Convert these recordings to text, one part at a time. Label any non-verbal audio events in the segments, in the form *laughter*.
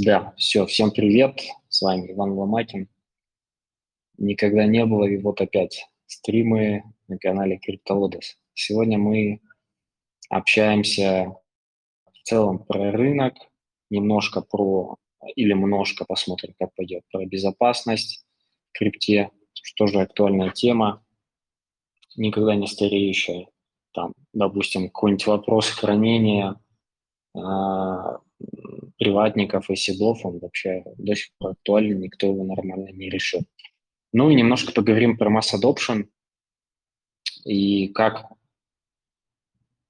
Да, все, всем привет, с вами Иван Ломакин. Никогда не было, и вот опять стримы на канале CryptoLotus. Сегодня мы общаемся в целом про рынок, немножко про, или немножко посмотрим, как пойдет, про безопасность в крипте, что же актуальная тема, никогда не стареющая. Там, допустим, какой-нибудь вопрос хранения, а, приватников и седов, он вообще до сих пор актуален, никто его нормально не решил. Ну и немножко поговорим про mass adoption и как,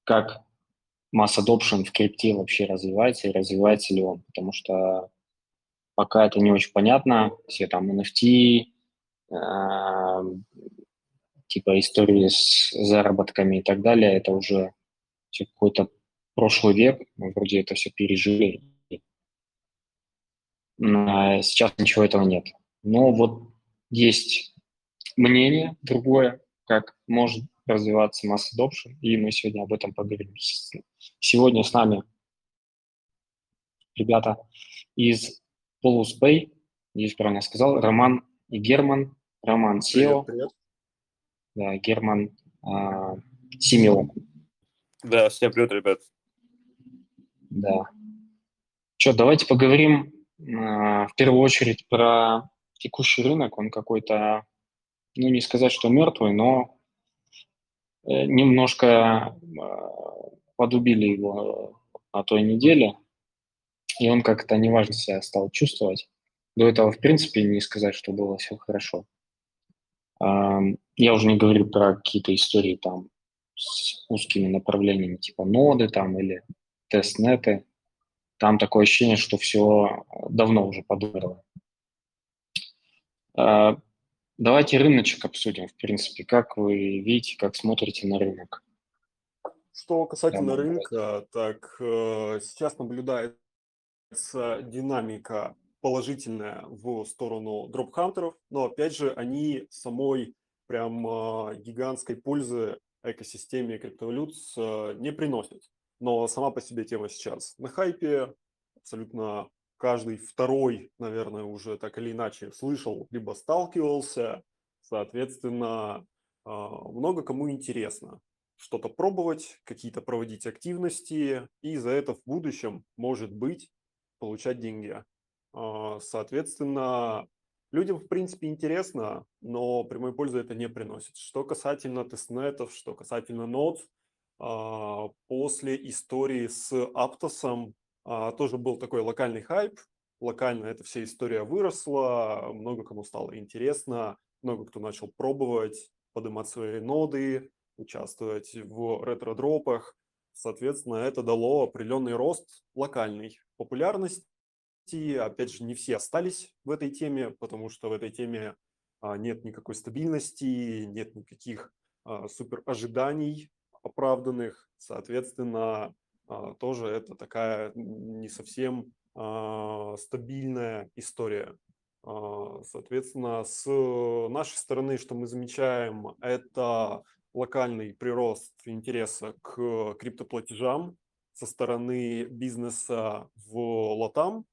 как mass adoption в крипте вообще развивается и развивается ли он, потому что пока это не очень понятно, все там NFT, э, типа истории с заработками и так далее, это уже какой-то прошлый век, мы вроде это все пережили, сейчас ничего этого нет. Но вот есть мнение другое, как может развиваться масс adoption, и мы сегодня об этом поговорим. Сегодня с нами ребята из Polus Pay, здесь правильно сказал, Роман и Герман. Роман SEO. Привет, привет. Да, Герман а, Симео. Да, всем привет, ребят. Да. Что, давайте поговорим а, в первую очередь про текущий рынок. Он какой-то, ну не сказать, что мертвый, но э, немножко а, подубили его на той неделе, и он как-то неважно себя стал чувствовать. До этого, в принципе, не сказать, что было все хорошо. Я уже не говорю про какие-то истории там с узкими направлениями, типа ноды там или тестнеты там такое ощущение, что все давно уже подумало. А, давайте рыночек обсудим, в принципе. Как вы видите, как смотрите на рынок? Что касательно Прямо рынка, так э, сейчас наблюдается динамика положительная в сторону дропхантеров, но опять же они самой прям э, гигантской пользы экосистеме криптовалют э, не приносят но сама по себе тема сейчас на хайпе. Абсолютно каждый второй, наверное, уже так или иначе слышал, либо сталкивался. Соответственно, а, много кому интересно что-то пробовать, какие-то проводить активности, и за это в будущем, может быть, получать деньги. А, соответственно, людям, в принципе, интересно, но прямой пользы это не приносит. Что касательно тестнетов, что касательно нод, а, после истории с Аптосом а, тоже был такой локальный хайп. Локально эта вся история выросла, много кому стало интересно, много кто начал пробовать, поднимать свои ноды, участвовать в ретро-дропах. Соответственно, это дало определенный рост локальной популярности. Опять же, не все остались в этой теме, потому что в этой теме а, нет никакой стабильности, нет никаких супер ожиданий оправданных, соответственно, а, тоже это такая не совсем а, стабильная история. А, соответственно, с нашей стороны, что мы замечаем, это локальный прирост интереса к криптоплатежам со стороны бизнеса в Латам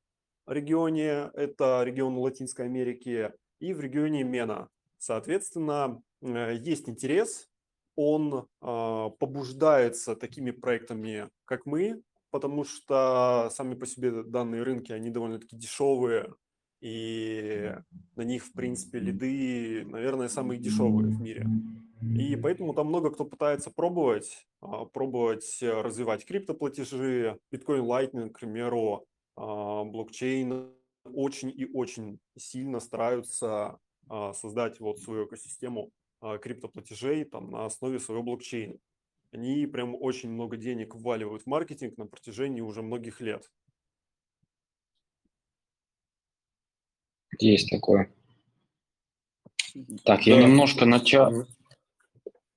регионе, это регион Латинской Америки, и в регионе Мена. Соответственно, э, есть интерес, он э, побуждается такими проектами, как мы, потому что сами по себе данные рынки, они довольно-таки дешевые, и на них, в принципе, лиды, наверное, самые дешевые в мире. И поэтому там много кто пытается пробовать, а, пробовать развивать криптоплатежи, биткоин Lightning, к примеру, а, блокчейн. Очень и очень сильно стараются создать вот свою экосистему криптоплатежей там, на основе своего блокчейна. Они прям очень много денег вваливают в маркетинг на протяжении уже многих лет. Есть такое. Так, да. я немножко начал...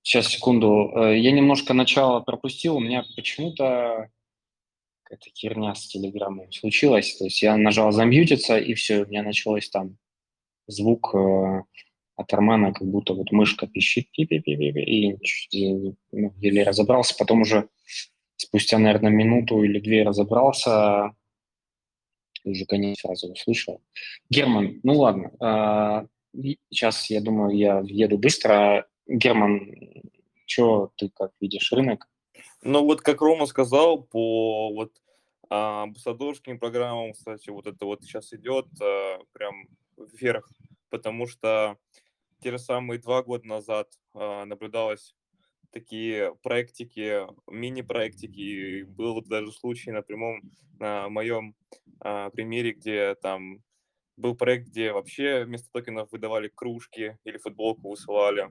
Сейчас, секунду. Э, я немножко начало пропустил. У меня почему-то какая-то херня с телеграммой случилась. То есть я нажал замьютиться, и все, у меня началось там звук э, от Армана как будто вот мышка пищит, пи -пи -пи -пи, и ну, еле разобрался. Потом уже спустя, наверное, минуту или две разобрался, уже конец сразу услышал. Герман, ну ладно, а, сейчас, я думаю, я въеду быстро. Герман, что ты как видишь рынок? Ну вот как Рома сказал, по вот а, амбассадорским программам, кстати, вот это вот сейчас идет а, прям вверх, потому что те же самые два года назад а, наблюдалось такие проектики, мини-проектики. Был даже случай на прямом, на моем а, примере, где там был проект, где вообще вместо токенов выдавали кружки или футболку высылали.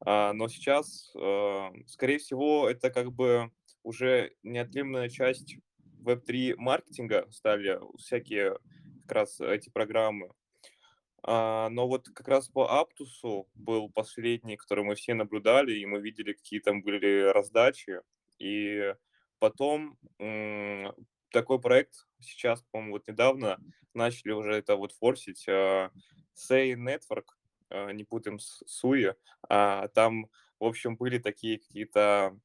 А, но сейчас, а, скорее всего, это как бы уже неотъемлемая часть Web3 маркетинга стали всякие как раз эти программы. А, но вот как раз по Аптусу был последний, который мы все наблюдали, и мы видели, какие там были раздачи. И потом такой проект сейчас, по-моему, вот недавно начали уже это вот форсить. Uh, Say Network, uh, не путаем с Суи, uh, там, в общем, были такие какие-то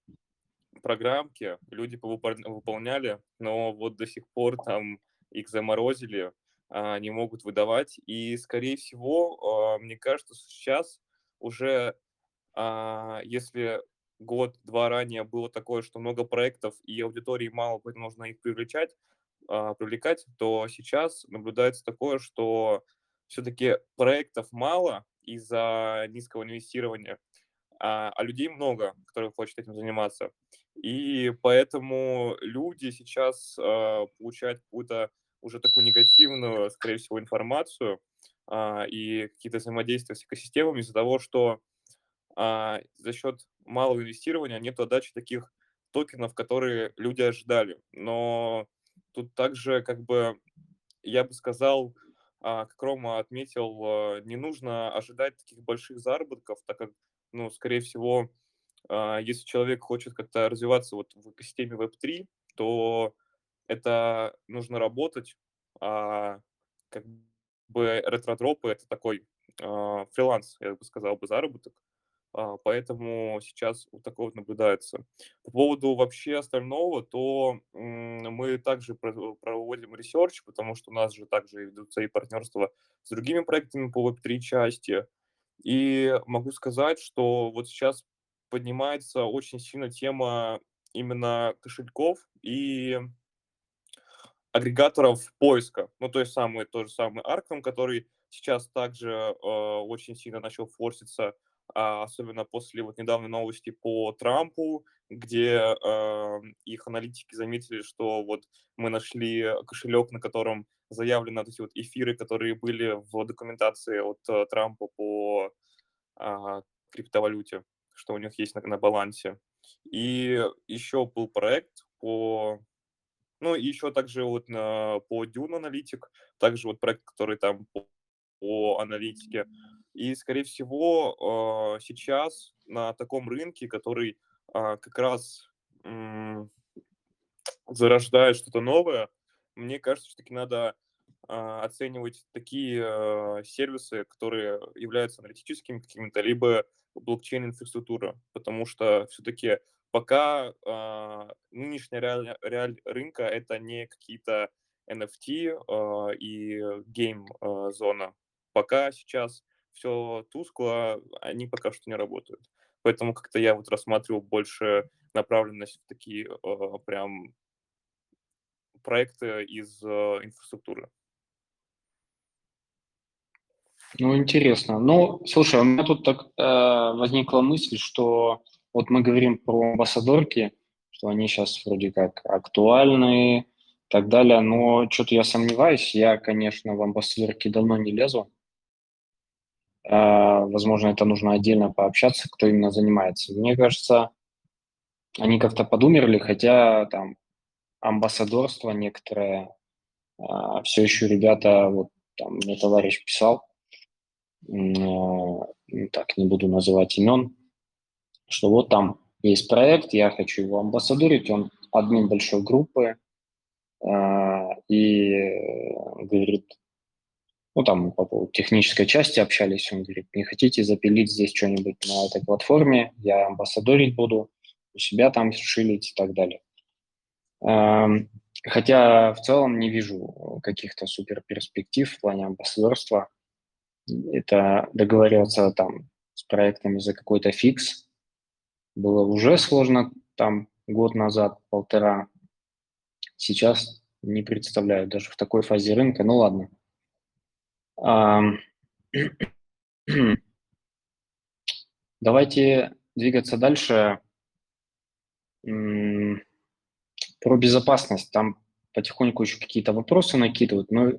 программки, люди выполняли, но вот до сих пор там их заморозили, а, не могут выдавать. И, скорее всего, а, мне кажется, сейчас уже, а, если год-два ранее было такое, что много проектов и аудитории мало, поэтому нужно их привлекать, привлекать, то сейчас наблюдается такое, что все-таки проектов мало из-за низкого инвестирования, а, людей много, которые хотят этим заниматься. И поэтому люди сейчас получают какую-то уже такую негативную, скорее всего, информацию а, и какие-то взаимодействия с экосистемами из-за того, что а, за счет малого инвестирования нет отдачи таких токенов, которые люди ожидали. Но тут также, как бы, я бы сказал, а, как Рома отметил, а, не нужно ожидать таких больших заработков, так как, ну, скорее всего, а, если человек хочет как-то развиваться вот в экосистеме Web3, то это нужно работать, а как бы ретродропы это такой а, фриланс, я бы сказал бы, заработок. А, поэтому сейчас вот такое вот наблюдается. По поводу вообще остального, то мы также проводим research, потому что у нас же также ведутся и партнерства с другими проектами по Web3 части. И могу сказать, что вот сейчас поднимается очень сильно тема именно кошельков и агрегаторов поиска. Ну, то есть самый, тот же самый Arkham, который сейчас также э, очень сильно начал форситься, а, особенно после вот недавней новости по Трампу, где э, их аналитики заметили, что вот мы нашли кошелек, на котором заявлены вот эти вот эфиры, которые были в документации от э, Трампа по э, криптовалюте, что у них есть на, на балансе. И еще был проект по ну, и еще также вот на, по Dune Analytic, также вот проект, который там по, по аналитике. И, скорее всего, э, сейчас на таком рынке, который э, как раз э, зарождает что-то новое, мне кажется, что таки надо э, оценивать такие э, сервисы, которые являются аналитическими какими-то, либо блокчейн-инфраструктура, потому что все-таки пока э, нынешняя реаль, реаль рынка это не какие-то NFT э, и гейм-зона. Э, пока сейчас все тускло, они пока что не работают. Поэтому как-то я вот рассматривал больше направленность в такие э, прям проекты из э, инфраструктуры. Ну, интересно. Ну, слушай, у меня тут так э, возникла мысль, что вот мы говорим про амбассадорки, что они сейчас вроде как актуальны и так далее, но что-то я сомневаюсь. Я, конечно, в амбассадорки давно не лезу. Э, возможно, это нужно отдельно пообщаться, кто именно занимается. Мне кажется, они как-то подумерли, хотя там амбассадорство некоторое, э, все еще ребята, вот там мне товарищ писал, э, так, не буду называть имен, что вот там есть проект, я хочу его амбассадорить, он админ большой группы, э, и говорит, ну там по поводу технической части общались, он говорит, не хотите запилить здесь что-нибудь на этой платформе, я амбассадорить буду, у себя там шилить и так далее. Э, Хотя в целом не вижу каких-то супер перспектив в плане амбассадорства. Это договариваться там с проектами за какой-то фикс было уже сложно там год назад, полтора. Сейчас не представляю даже в такой фазе рынка. Ну ладно. *clears throat* Давайте двигаться дальше. Про безопасность. Там потихоньку еще какие-то вопросы накидывают, но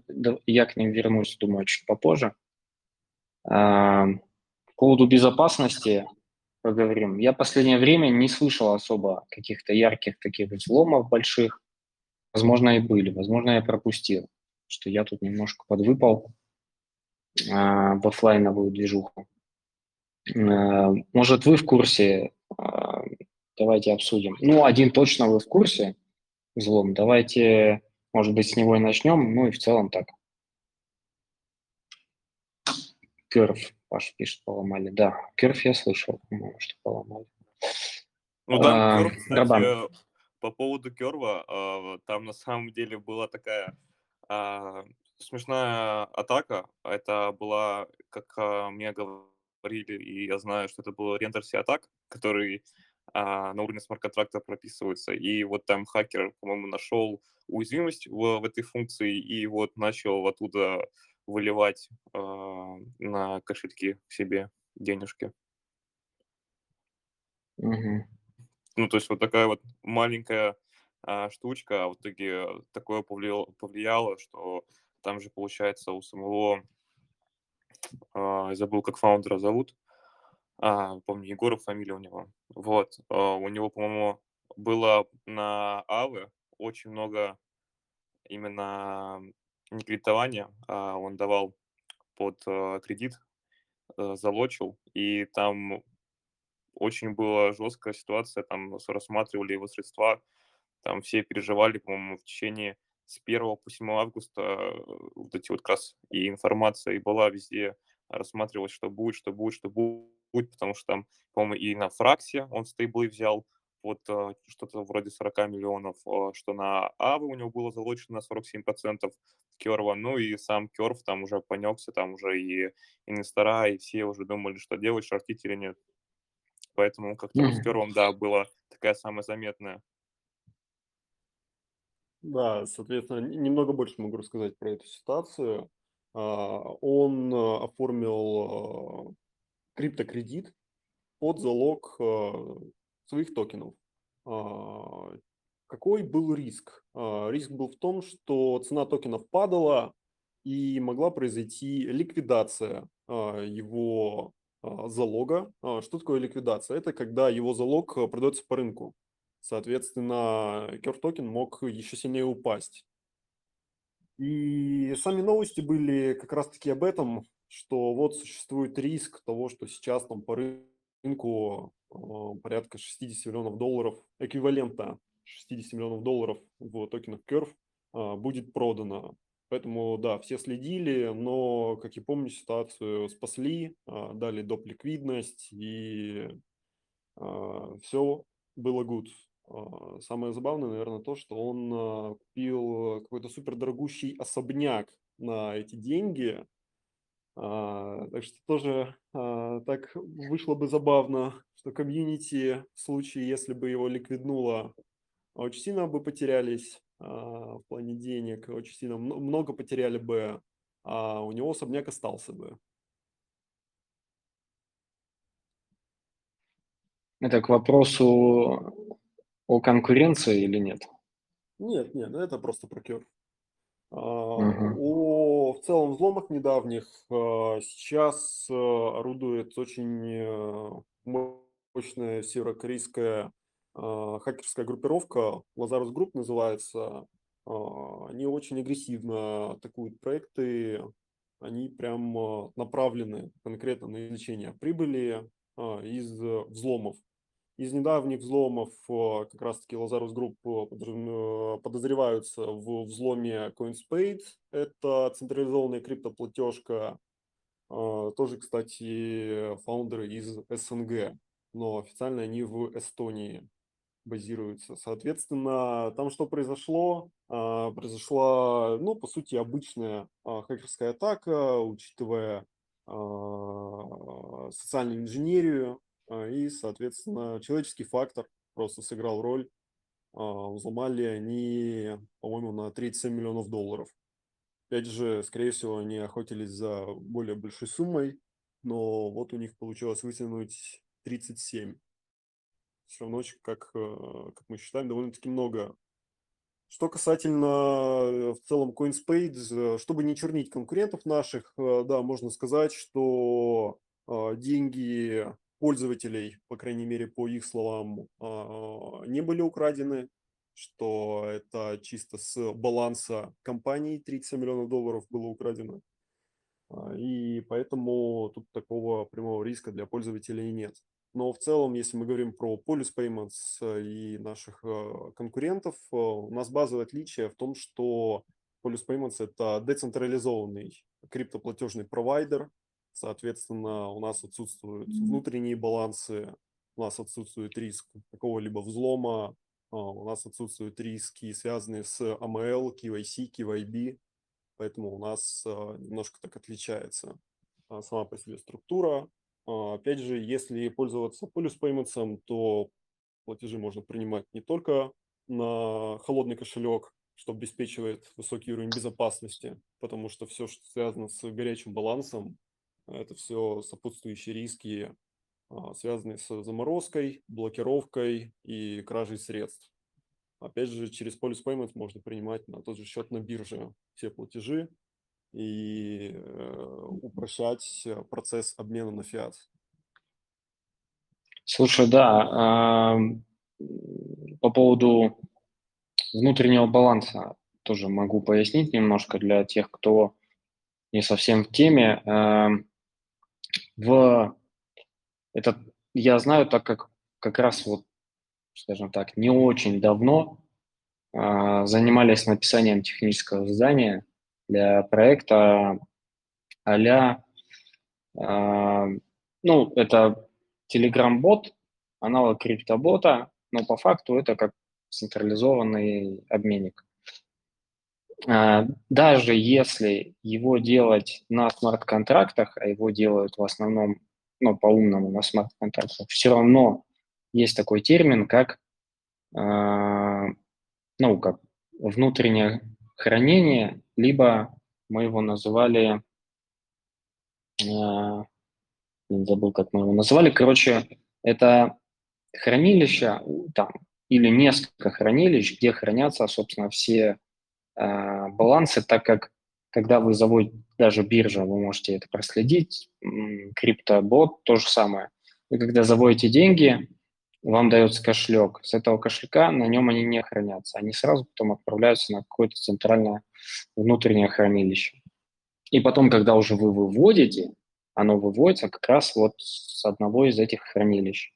я к ним вернусь, думаю, чуть попозже. По поводу безопасности поговорим. Я последнее время не слышал особо каких-то ярких таких взломов больших. Возможно, и были, возможно, я пропустил, что я тут немножко подвыпал э, в офлайновую движуху. Э, может, вы в курсе? Э, давайте обсудим. Ну, один точно вы в курсе взлом. Давайте, может быть, с него и начнем. Ну и в целом так. Керф, Паш пишет, поломали. Да, Керф я слышал, по-моему, что поломали. Ну да, а, Керф, кстати, по поводу Керва, а, там на самом деле была такая а, смешная атака. Это была, как а, мне говорили, и я знаю, что это был рендерси атак, который на уровне смарт-контракта прописывается. И вот там хакер, по-моему, нашел уязвимость в, в этой функции и вот начал оттуда выливать э, на кошельки себе денежки. Угу. Ну, то есть вот такая вот маленькая а, штучка, а в итоге такое повлияло, повлияло, что там же, получается, у самого, а, забыл, как фаундера зовут, а, помню, Егоров фамилия у него, вот, а, у него, по-моему, было на Авы очень много именно не кредитования, а он давал под а, кредит, а, залочил, и там очень была жесткая ситуация, там рассматривали его средства, там все переживали, по-моему, в течение с 1 по 7 августа э, вот эти вот как раз и информация и была везде, рассматривалась, что будет, что будет, что будет, потому что там, по-моему, и на Фраксе он стейблы взял, вот э, что-то вроде 40 миллионов, э, что на Авы у него было залочено на 47% Керва, ну и сам Керв там уже понекся, там уже и инвестора, и все уже думали, что делать, шортить или нет. Поэтому как-то mm-hmm. с Кервом, да, была такая самая заметная. Да, соответственно, немного больше могу рассказать про эту ситуацию. А, он а, оформил криптокредит под залог своих токенов. Какой был риск? Риск был в том, что цена токенов падала и могла произойти ликвидация его залога. Что такое ликвидация? Это когда его залог продается по рынку. Соответственно, Curve токен мог еще сильнее упасть. И сами новости были как раз-таки об этом, что вот существует риск того, что сейчас там по рынку а, порядка 60 миллионов долларов, эквивалента 60 миллионов долларов в токенах Curve а, будет продано. Поэтому, да, все следили, но, как я помню, ситуацию спасли, а, дали доп. ликвидность, и все было good. Самое забавное, наверное, то, что он купил какой-то супер дорогущий особняк на эти деньги. А, так что тоже так вышло бы забавно, что комьюнити в случае, если бы его ликвиднуло, очень сильно бы потерялись в плане денег, очень сильно много потеряли бы, а у него особняк остался бы. Это к вопросу о конкуренции или нет? Нет, нет, это просто прокер. Угу. В целом взломах недавних а, сейчас а, орудует очень э, мощная северокорейская а, хакерская группировка, Lazarus Group называется. Они очень агрессивно атакуют проекты, они прям направлены конкретно на извлечение прибыли из взломов. Из недавних взломов э, как раз-таки Lazarus Group э, подозреваются в взломе CoinSpade. Это централизованная криптоплатежка. Э, тоже, кстати, фаундеры из СНГ, но официально они в Эстонии. базируется. Соответственно, там что произошло? Произошла, ну, по сути, обычная хакерская атака, учитывая социальную инженерию и, соответственно, человеческий фактор просто сыграл роль. Взломали они, по-моему, на 37 миллионов долларов. Опять же, скорее всего, они охотились за более большой суммой, но вот у них получилось вытянуть 37. Все равно, как, э, как мы считаем, довольно-таки много. Что касательно э, в целом CoinSpace, чтобы не чернить конкурентов наших, э, да, можно сказать, что деньги пользователей, по крайней мере, по их словам, не были украдены, что это чисто с баланса компании 30 миллионов долларов было украдено. А, и поэтому тут такого прямого риска для пользователей нет. Но в целом, если мы говорим про Polus Payments и наших э, конкурентов, э, у нас базовое отличие в том, что Polus Payments – это децентрализованный криптоплатежный провайдер. Соответственно, у нас отсутствуют внутренние балансы, у нас отсутствует риск какого-либо взлома, а, у нас отсутствуют риски, связанные с AML, KYC, KYB, поэтому у нас а, немножко так отличается а, сама по себе структура. Опять же, если пользоваться Polus Payments, то платежи можно принимать не только на холодный кошелек, что обеспечивает высокий уровень безопасности, потому что все, что связано с горячим балансом, это все сопутствующие риски а, связанные с заморозкой, блокировкой и кражей средств. Опять же, через Police Payments можно принимать на тот же счет на бирже все платежи и э, упрощать процесс обмена на фиат. Слушай, да, по поводу внутреннего баланса тоже могу пояснить немножко для тех, кто не совсем в теме. В это я знаю, так как как раз вот, скажем так, не очень давно э, занимались написанием технического задания для проекта а-ля, э, ну, это Telegram-бот, аналог криптобота, но по факту это как централизованный обменник. Э, даже если его делать на смарт-контрактах, а его делают в основном ну, по-умному на смарт-контрактах, все равно есть такой термин, как, э, ну, как внутреннее хранение, либо мы его называли, э, забыл, как мы его называли, короче, это хранилище, там, или несколько хранилищ, где хранятся, собственно, все э, балансы, так как когда вы заводите даже биржа, вы можете это проследить, криптобот то же самое. Вы когда заводите деньги, вам дается кошелек. С этого кошелька на нем они не хранятся. Они сразу потом отправляются на какое-то центральное внутреннее хранилище. И потом, когда уже вы выводите, оно выводится как раз вот с одного из этих хранилищ.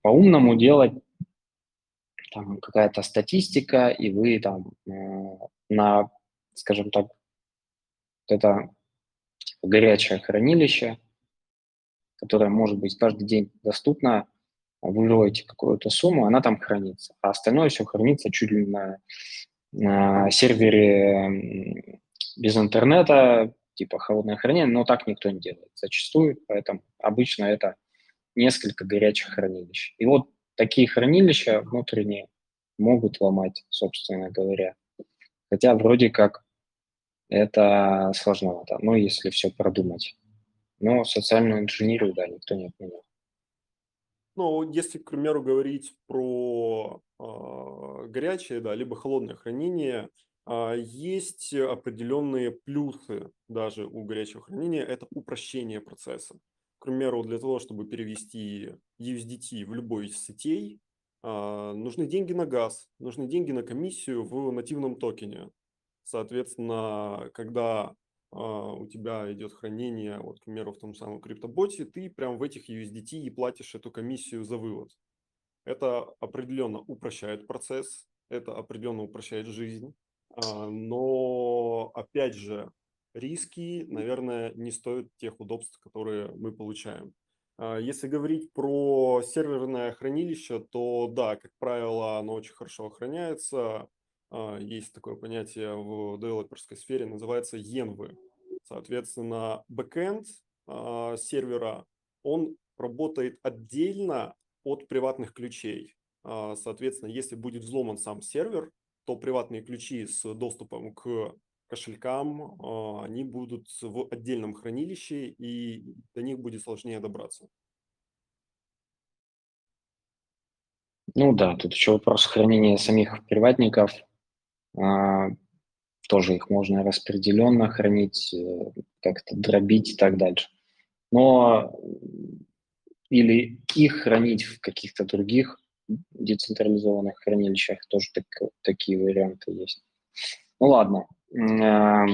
По-умному делать там какая-то статистика, и вы там э, на, скажем так, это горячее хранилище, которое может быть каждый день доступно. Вы выводите какую-то сумму, она там хранится. А остальное все хранится чуть ли на, на сервере без интернета, типа холодное хранение, но так никто не делает зачастую, поэтому обычно это несколько горячих хранилищ. И вот такие хранилища внутренние могут ломать, собственно говоря. Хотя вроде как это сложновато, ну, если все продумать. Но социальную инженерию, да, никто не отменял. Ну, если, к примеру, говорить про э, горячее, да, либо холодное хранение, э, есть определенные плюсы даже у горячего хранения. Это упрощение процесса. К примеру, для того, чтобы перевести USDT в любой из сетей, э, нужны деньги на газ, нужны деньги на комиссию в нативном токене. Соответственно, когда а, у тебя идет хранение, вот, к примеру, в том самом криптоботе, ты прям в этих USDT и платишь эту комиссию за вывод. Это определенно упрощает процесс, это определенно упрощает жизнь, а, но, опять же, риски, наверное, не стоят тех удобств, которые мы получаем. А, Если говорить про серверное хранилище, то да, как правило, оно очень хорошо охраняется. А, Есть такое понятие в девелоперской сфере, называется енвы. Соответственно, бэкэнд а, сервера, он работает отдельно от приватных ключей. Соответственно, если будет взломан сам сервер, то приватные ключи с доступом к кошелькам, а, они будут в отдельном хранилище, и до них будет сложнее добраться. Ну да, тут еще вопрос хранения самих приватников. А, тоже их можно распределенно хранить, э, как-то дробить и так дальше. Но или их хранить в каких-то других децентрализованных хранилищах, тоже так, такие варианты есть. Ну ладно. А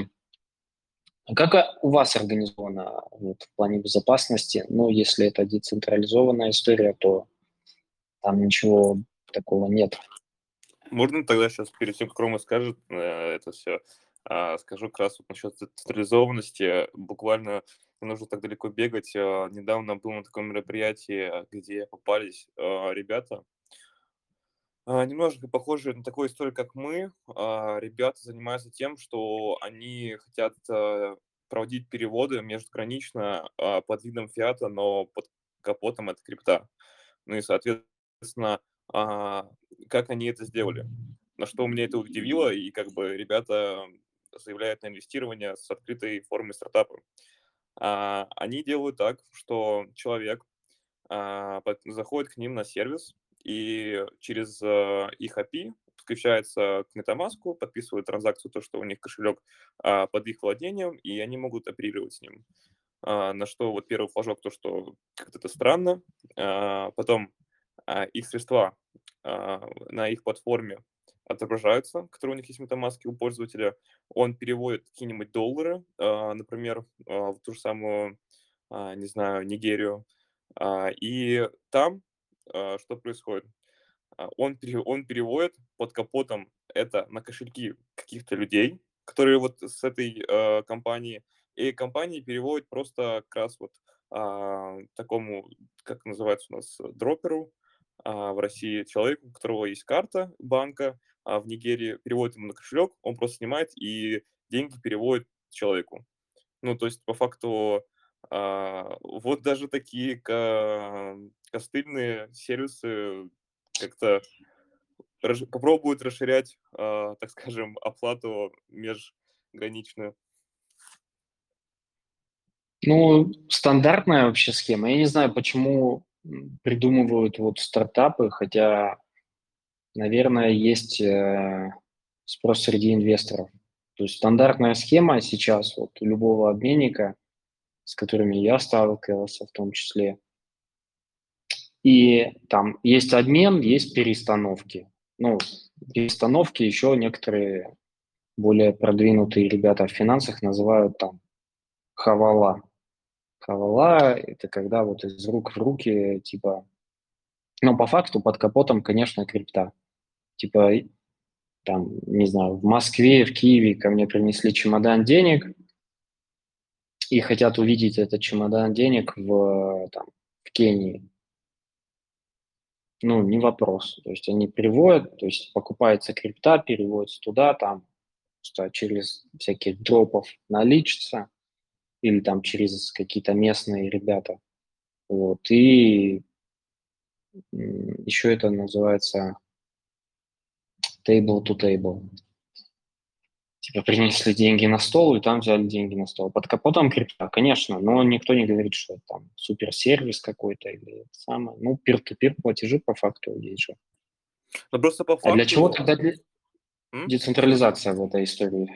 как у вас организовано вот, в плане безопасности? Ну, если это децентрализованная история, то там ничего такого нет. Можно тогда сейчас, перед тем, как Рома скажет э, это все, а, скажу как раз вот насчет централизованности. Буквально не нужно так далеко бегать. А, недавно был на таком мероприятии, где попались а, ребята, немножко похожие на такую историю, как мы. Ребята занимаются тем, что они хотят проводить переводы межгранично под видом фиата, но под капотом это крипта. Ну и, соответственно, как они это сделали. На что меня это удивило, и как бы ребята заявляют на инвестирование с открытой формой стартапа. А, они делают так, что человек а, заходит к ним на сервис, и через а, их API подключается к MetaMask, подписывает транзакцию, то, что у них кошелек а, под их владением, и они могут оперировать с ним. А, на что вот первый флажок, то, что как-то это странно. А, потом их средства на их платформе отображаются, которые у них есть в MetaMask у пользователя. Он переводит какие-нибудь доллары, например, в ту же самую, не знаю, Нигерию. И там что происходит? Он, он переводит под капотом это на кошельки каких-то людей, которые вот с этой компании, и компания переводит просто как раз вот такому, как называется у нас, дроперу, а, в России человеку, у которого есть карта банка, а в Нигерии переводит ему на кошелек, он просто снимает и деньги переводит человеку. Ну, то есть, по факту, а, вот даже такие ка- костыльные сервисы как-то расш- попробуют расширять, а, так скажем, оплату межграничную. Ну, стандартная вообще схема. Я не знаю, почему придумывают вот стартапы, хотя, наверное, есть э, спрос среди инвесторов. То есть стандартная схема сейчас вот у любого обменника, с которыми я сталкивался в том числе, и там есть обмен, есть перестановки. Ну, перестановки еще некоторые более продвинутые ребята в финансах называют там хавала. Хавала – это когда вот из рук в руки, типа, ну, по факту под капотом, конечно, крипта. Типа, там, не знаю, в Москве, в Киеве ко мне принесли чемодан денег и хотят увидеть этот чемодан денег в, там, в Кении. Ну, не вопрос. То есть они переводят, то есть покупается крипта, переводится туда, там, через всяких дропов наличится, или там через какие-то местные ребята. Вот. И еще это называется table to table. Типа принесли деньги на стол, и там взяли деньги на стол. Под капотом крипта, конечно, но никто не говорит, что это там суперсервис какой-то или самое. Ну, пир-то-пир платежи по факту есть же. Но просто по факту... А для чего тогда для... децентрализация в этой истории?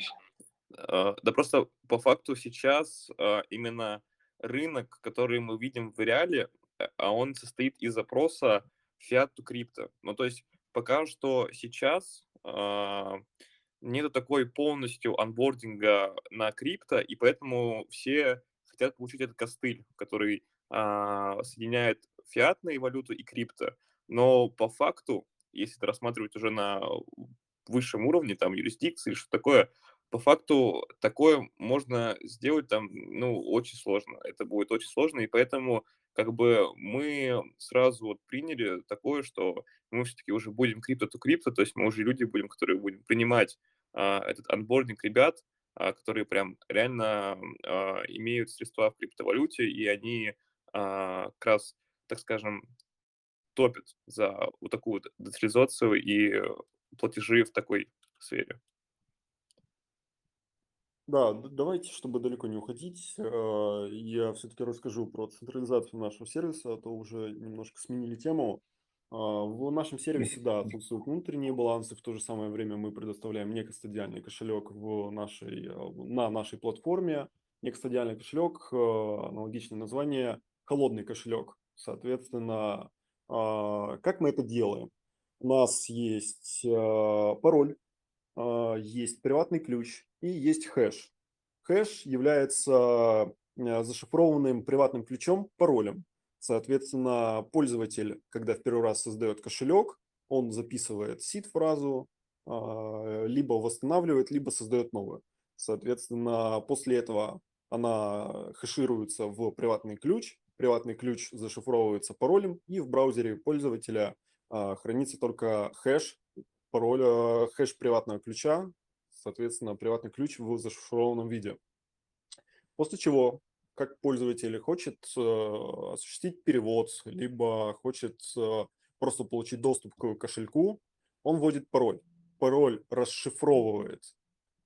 А, да просто по факту сейчас а, именно рынок, который мы видим в реале, э, а он состоит из запроса fiat to crypto. Ну, то есть пока что сейчас нету такой полностью анбординга на крипто, и поэтому все хотят получить этот костыль, который соединяет фиатные валюты и крипто. Но по факту, если это рассматривать уже на высшем уровне, там, юрисдикции, что такое, по факту такое можно сделать там, ну, очень сложно. Это будет очень сложно, и поэтому как бы мы сразу вот приняли такое, что мы все-таки уже будем крипто то есть мы уже люди будем, которые будем принимать а, этот анбординг ребят, а, которые прям реально а, имеют средства в криптовалюте, и они а, как раз, так скажем, топят за вот такую децентрализацию и платежи в такой сфере. Да, давайте, чтобы далеко не уходить, э, я все-таки расскажу про централизацию нашего сервиса, а то уже немножко сменили тему. А, в нашем сервисе, да, отсутствуют внутренние балансы, в то же самое время мы предоставляем некостадиальный кошелек в нашей, э, на нашей платформе. Некостадиальный кошелек, э, аналогичное название, холодный кошелек. Соответственно, а, как мы это делаем? У нас есть пароль, есть приватный ключ, и есть хэш. Хэш является э, зашифрованным приватным ключом, паролем. Соответственно, пользователь, когда в первый раз создает кошелек, он записывает сид-фразу, а, либо восстанавливает, либо создает новую. Соответственно, после этого она хэшируется в приватный ключ, приватный ключ зашифровывается паролем, и в браузере пользователя а, хранится только хэш, пароль, э, хэш приватного ключа, соответственно, приватный ключ в зашифрованном виде. После чего, как пользователь хочет э, осуществить перевод, либо хочет э, просто получить доступ к кошельку, он вводит пароль. Пароль расшифровывает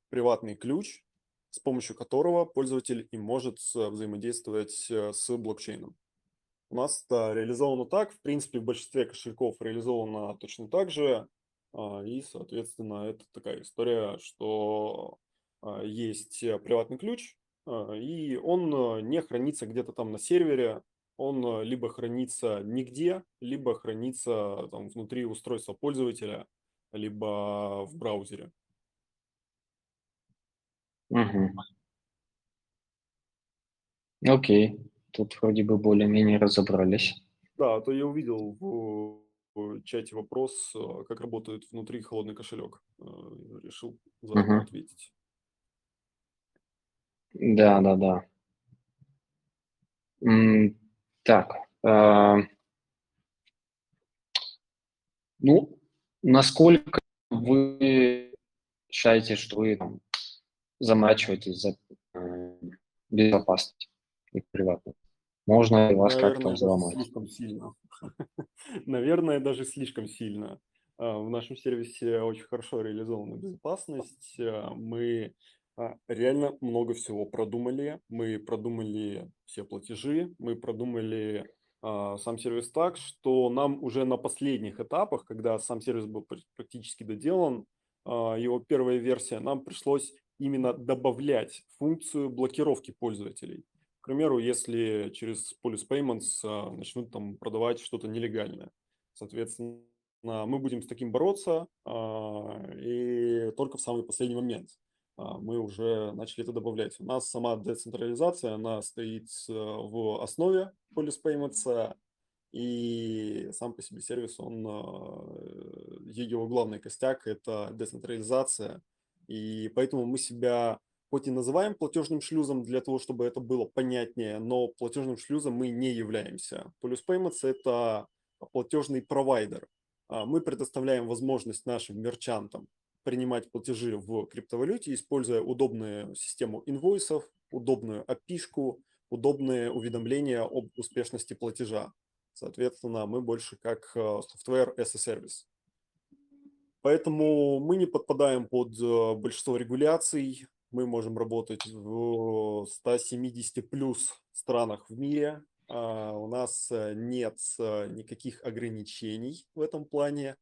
приватный ключ, с помощью которого пользователь и может взаимодействовать с блокчейном. У нас это реализовано так, в принципе, в большинстве кошельков реализовано точно так же. А, и, соответственно, это такая история, что а, есть э, приватный ключ, а, и он не хранится где-то там на сервере, он либо хранится нигде, либо хранится там внутри устройства пользователя, либо в браузере. Угу. Окей, тут вроде бы более-менее разобрались. Да, то я увидел в чате вопрос, а, как работает внутри холодный кошелек. А, решил заодно угу. ответить. Да, да, да. Так. Э, ну, насколько вы считаете, что вы там, заморачиваетесь за э, безопасность и приватность? Можно ли вас как-то взломать? Слишком сильно. *laughs* Наверное, даже слишком сильно. А, в нашем сервисе очень хорошо реализована безопасность. А, мы а, реально много всего продумали. Мы продумали все платежи, мы продумали сам сервис так, что нам уже на последних этапах, когда сам сервис был практически доделан, его первая версия, нам пришлось именно добавлять функцию блокировки пользователей. Примеру, если через Police Payments а, начнут там продавать что-то нелегальное. Соответственно, мы будем с таким бороться, а, и только в самый последний момент а, мы уже начали это добавлять. У нас сама децентрализация, она стоит в основе Police Payments, и сам по себе сервис, он, его главный костяк – это децентрализация, и поэтому мы себя хоть и называем платежным шлюзом для того, чтобы это было понятнее, но платежным шлюзом мы не являемся. Polius Payments – это платежный провайдер. А, мы предоставляем возможность нашим мерчантам принимать платежи в криптовалюте, используя удобную систему инвойсов, удобную api удобные уведомления об успешности платежа. Соответственно, мы больше как э, software as a service. Поэтому мы не подпадаем под э, большинство регуляций, мы можем работать в 170 плюс странах в мире. А, у нас э, нет э, никаких ограничений в этом плане.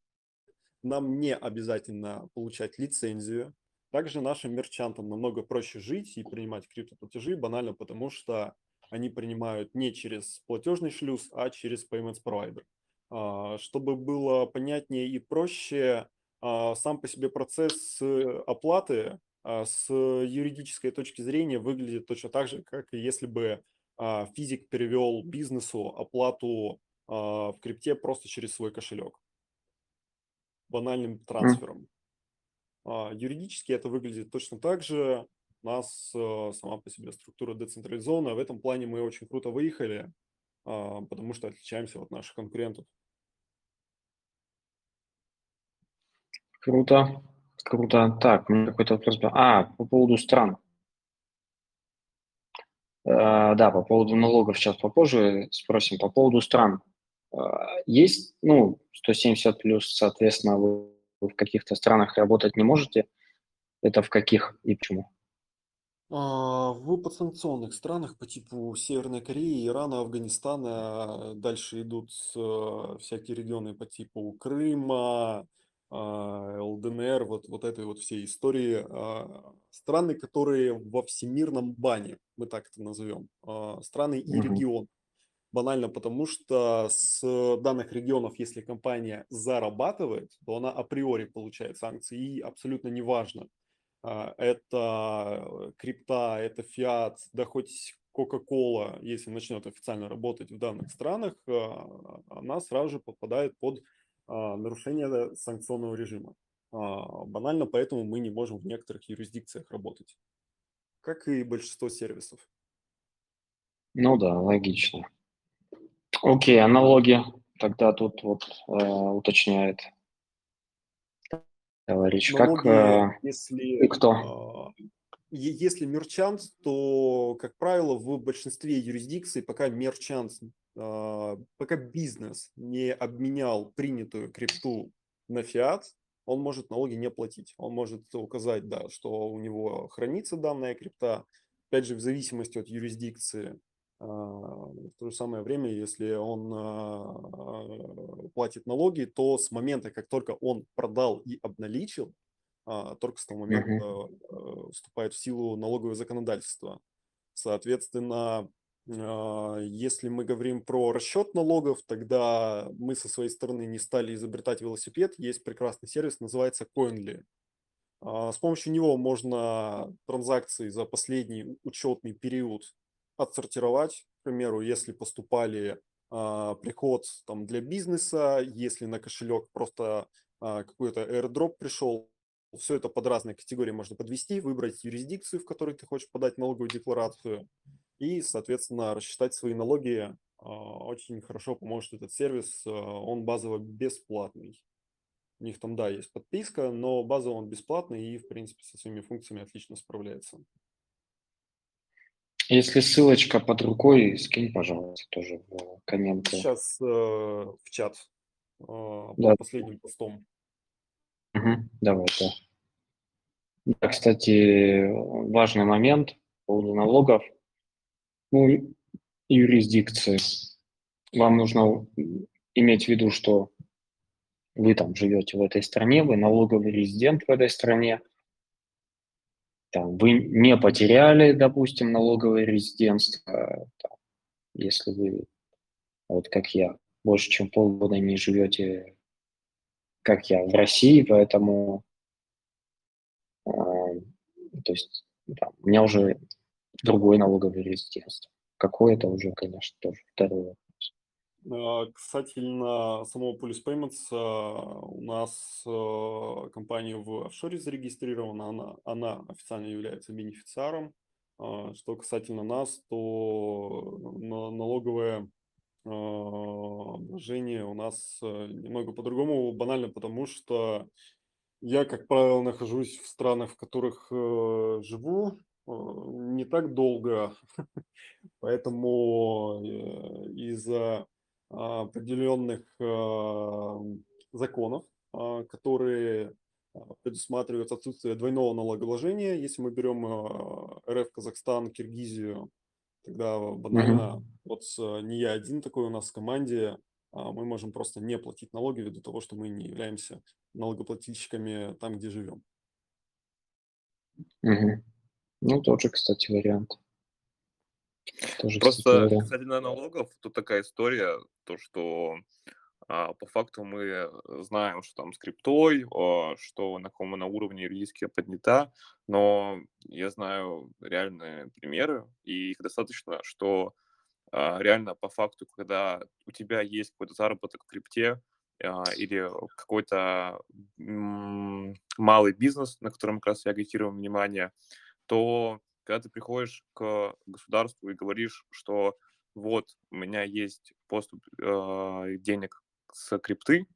Нам не обязательно получать лицензию. Также нашим мерчантам намного проще жить и принимать криптоплатежи, банально потому что они принимают не через платежный шлюз, а через payments provider. А, чтобы было понятнее и проще, а, сам по себе процесс э, оплаты с юридической точки зрения выглядит точно так же, как если бы а, физик перевел бизнесу оплату а, в крипте просто через свой кошелек банальным трансфером. Юридически это выглядит точно так же. У нас сама по себе структура децентрализованная. В этом плане мы очень круто выехали. а, потому что отличаемся от наших конкурентов. Круто, круто. Так, у меня какой-то вопрос был. А, по поводу стран. Э, да, по поводу налогов сейчас попозже спросим. По поводу стран. Э, есть, ну, 170 плюс, соответственно, вы в каких-то странах работать не можете. Это в каких и почему? А, В подсанкционных странах по типу Северной Кореи, Ирана, Афганистана дальше идут э, всякие регионы по типу Крыма, а, ЛДНР, вот, вот этой вот всей истории. а, Страны, которые во всемирном бане, мы так это назовем. а, Страны и регион. Банально потому, что с данных регионов, если компания зарабатывает, то она априори получает санкции. И абсолютно неважно, а, это крипта, это фиат, да хоть Coca-Cola, если начнет официально работать в данных странах, а, она сразу же попадает под а, нарушение санкционного режима. А, Банально поэтому мы не можем в некоторых юрисдикциях работать, как и большинство сервисов. Ну да, логично. Окей, аналоги. Тогда тут вот э, уточняет товарищ. Как, Налоги, э, если, и кто? а, е- если мерчант, то, как правило, в большинстве юрисдикций, пока мерчант, а, пока бизнес не обменял принятую крипту на фиат, он может налоги не платить. Он может указать, да, что у него хранится данная крипта. Опять же, в зависимости от юрисдикции. А, В то же самое время, если он а, платит налоги, то с момента, как только он продал и обналичил, а, только с того момента э, вступает в силу налоговое законодательство. Соответственно, а, если мы говорим про расчет налогов, тогда мы со своей стороны не стали изобретать велосипед. Есть прекрасный сервис, называется Coinly. А, С помощью него можно транзакции за последний учетный период отсортировать. К примеру, если поступали а, приход там, для бизнеса, если на кошелек просто а, какой-то airdrop пришел, все это под разные категории можно подвести, выбрать юрисдикцию, в которой ты хочешь подать налоговую декларацию, и, соответственно, рассчитать свои налоги. А, Очень хорошо поможет этот сервис, а, он базово бесплатный. У них там, да, есть подписка, но базово он бесплатный и, в принципе, со своими функциями отлично справляется. Если ссылочка под рукой, скинь, пожалуйста, тоже в комменты. Сейчас э, в чат э, под Да. последним постом. Мгм, Давай, да. Да, кстати, важный момент по поводу налогов. Ну, юрисдикции. Вам нужно иметь в виду, что вы там живете в этой стране, вы налоговый резидент в этой стране, там, вы не потеряли, допустим, налоговое резидентство, там, если вы, вот как я, больше чем полгода не живете, как я, в России, поэтому, э, то есть, там, у меня уже другое налоговое резидентство. Какое это уже, конечно, тоже второй вопрос. Э, Касательно самого Police Payments, э, у нас э, компания в офшоре зарегистрирована, она, она официально является бенефициаром. Что касательно нас, то на- налоговое обложение у нас немного по-другому, банально потому, что я, как правило, нахожусь в странах, в которых живу не так долго, *laughs* поэтому э, из-за а, определенных а, законов, а, которые предусматривают отсутствие двойного налогообложения. Если мы берем РФ, Казахстан, Киргизию, тогда банально, вот а, не я один такой у нас в команде, мы можем просто не платить налоги ввиду того, что мы не являемся налогоплательщиками там, где живем. Мгм. Ну, тоже, кстати, вариант. Тоже, кстати, Просто вариант. касательно налогов, тут такая история, то что а, по факту мы знаем, что там с криптой, а, что на каком она уровне юридически поднята, но я знаю реальные примеры, и их достаточно, что а, реально по факту, когда у тебя есть какой-то заработок в крипте а, или какой-то малый бизнес, на котором как раз и агитируем внимание, то когда ты приходишь к государству и говоришь, что вот, у меня есть поступ э, денег с крипты,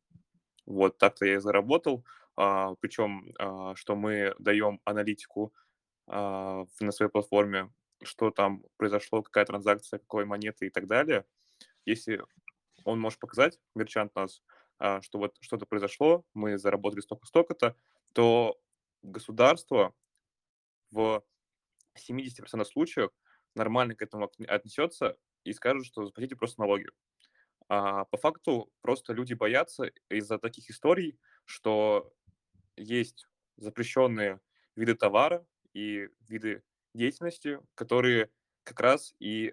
вот так-то я и заработал, а, причем, а, что мы даем аналитику а, на своей платформе, что там произошло, какая транзакция, какой монеты и так далее. Если он может показать, мерчант нас, а, что вот что-то произошло, мы заработали столько-столько-то, то государство в 70% случаев нормально к этому отнесется и скажет, что заплатите просто налоги. А по факту просто люди боятся из-за таких историй, что есть запрещенные виды товара и виды деятельности, которые как раз и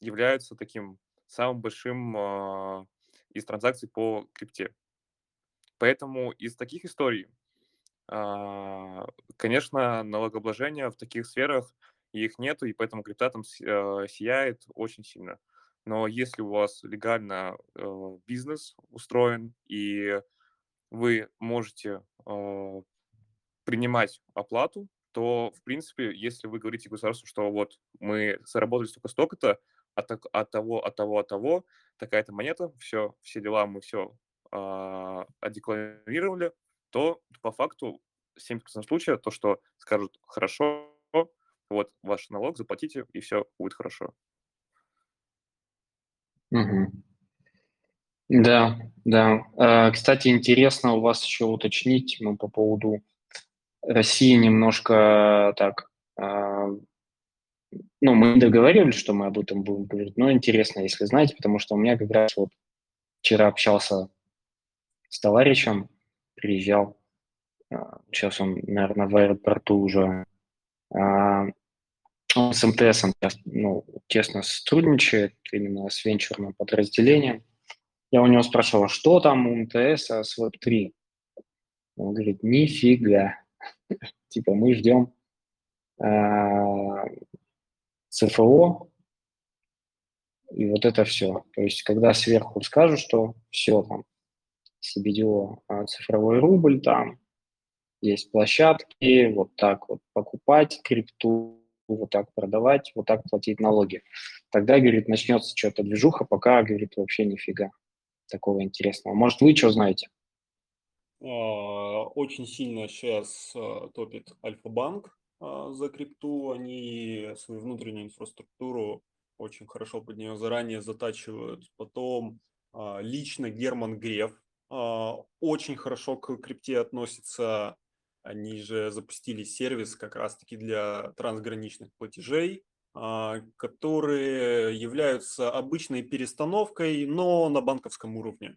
являются таким самым большим э, из транзакций по крипте. Поэтому из таких историй, конечно, налогообложения в таких сферах их нету, и поэтому крипта там э, сияет очень сильно. Но если у вас легально э, бизнес устроен и вы можете э, принимать оплату, то, в принципе, если вы говорите государству, что вот мы заработали столько-столько-то, от, от того, от того, от того, такая-то монета, все, все дела мы все э, а, одекларировали, то по факту 70% случаев то, что скажут хорошо, вот ваш налог, заплатите, и все будет хорошо. Угу. Да, да. А, кстати, интересно у вас еще уточнить мы по поводу России немножко так а, ну, мы договаривались, что мы об этом будем говорить, но интересно, если знаете, потому что у меня как раз вот вчера общался с товарищем, приезжал, сейчас он, наверное, в аэропорту уже, он с МТСом ну, тесно сотрудничает, именно с венчурным подразделением. Я у него спрашивал, что там у МТС с Web3? Он говорит, нифига. *laughs* типа мы ждем ЦФО, и вот это все. То есть, когда сверху скажут, что все там, CBDO, а, цифровой рубль там, есть площадки, вот так вот покупать крипту, вот так продавать, вот так платить налоги. Тогда, говорит, начнется что-то движуха, пока, говорит, вообще нифига такого интересного. Может, вы что знаете? А, очень сильно сейчас а, топит Альфа-банк, за крипту, они свою внутреннюю инфраструктуру очень хорошо под нее заранее затачивают. Потом лично Герман Греф очень хорошо к крипте относится. Они же запустили сервис как раз-таки для трансграничных платежей, которые являются обычной перестановкой, но на банковском уровне.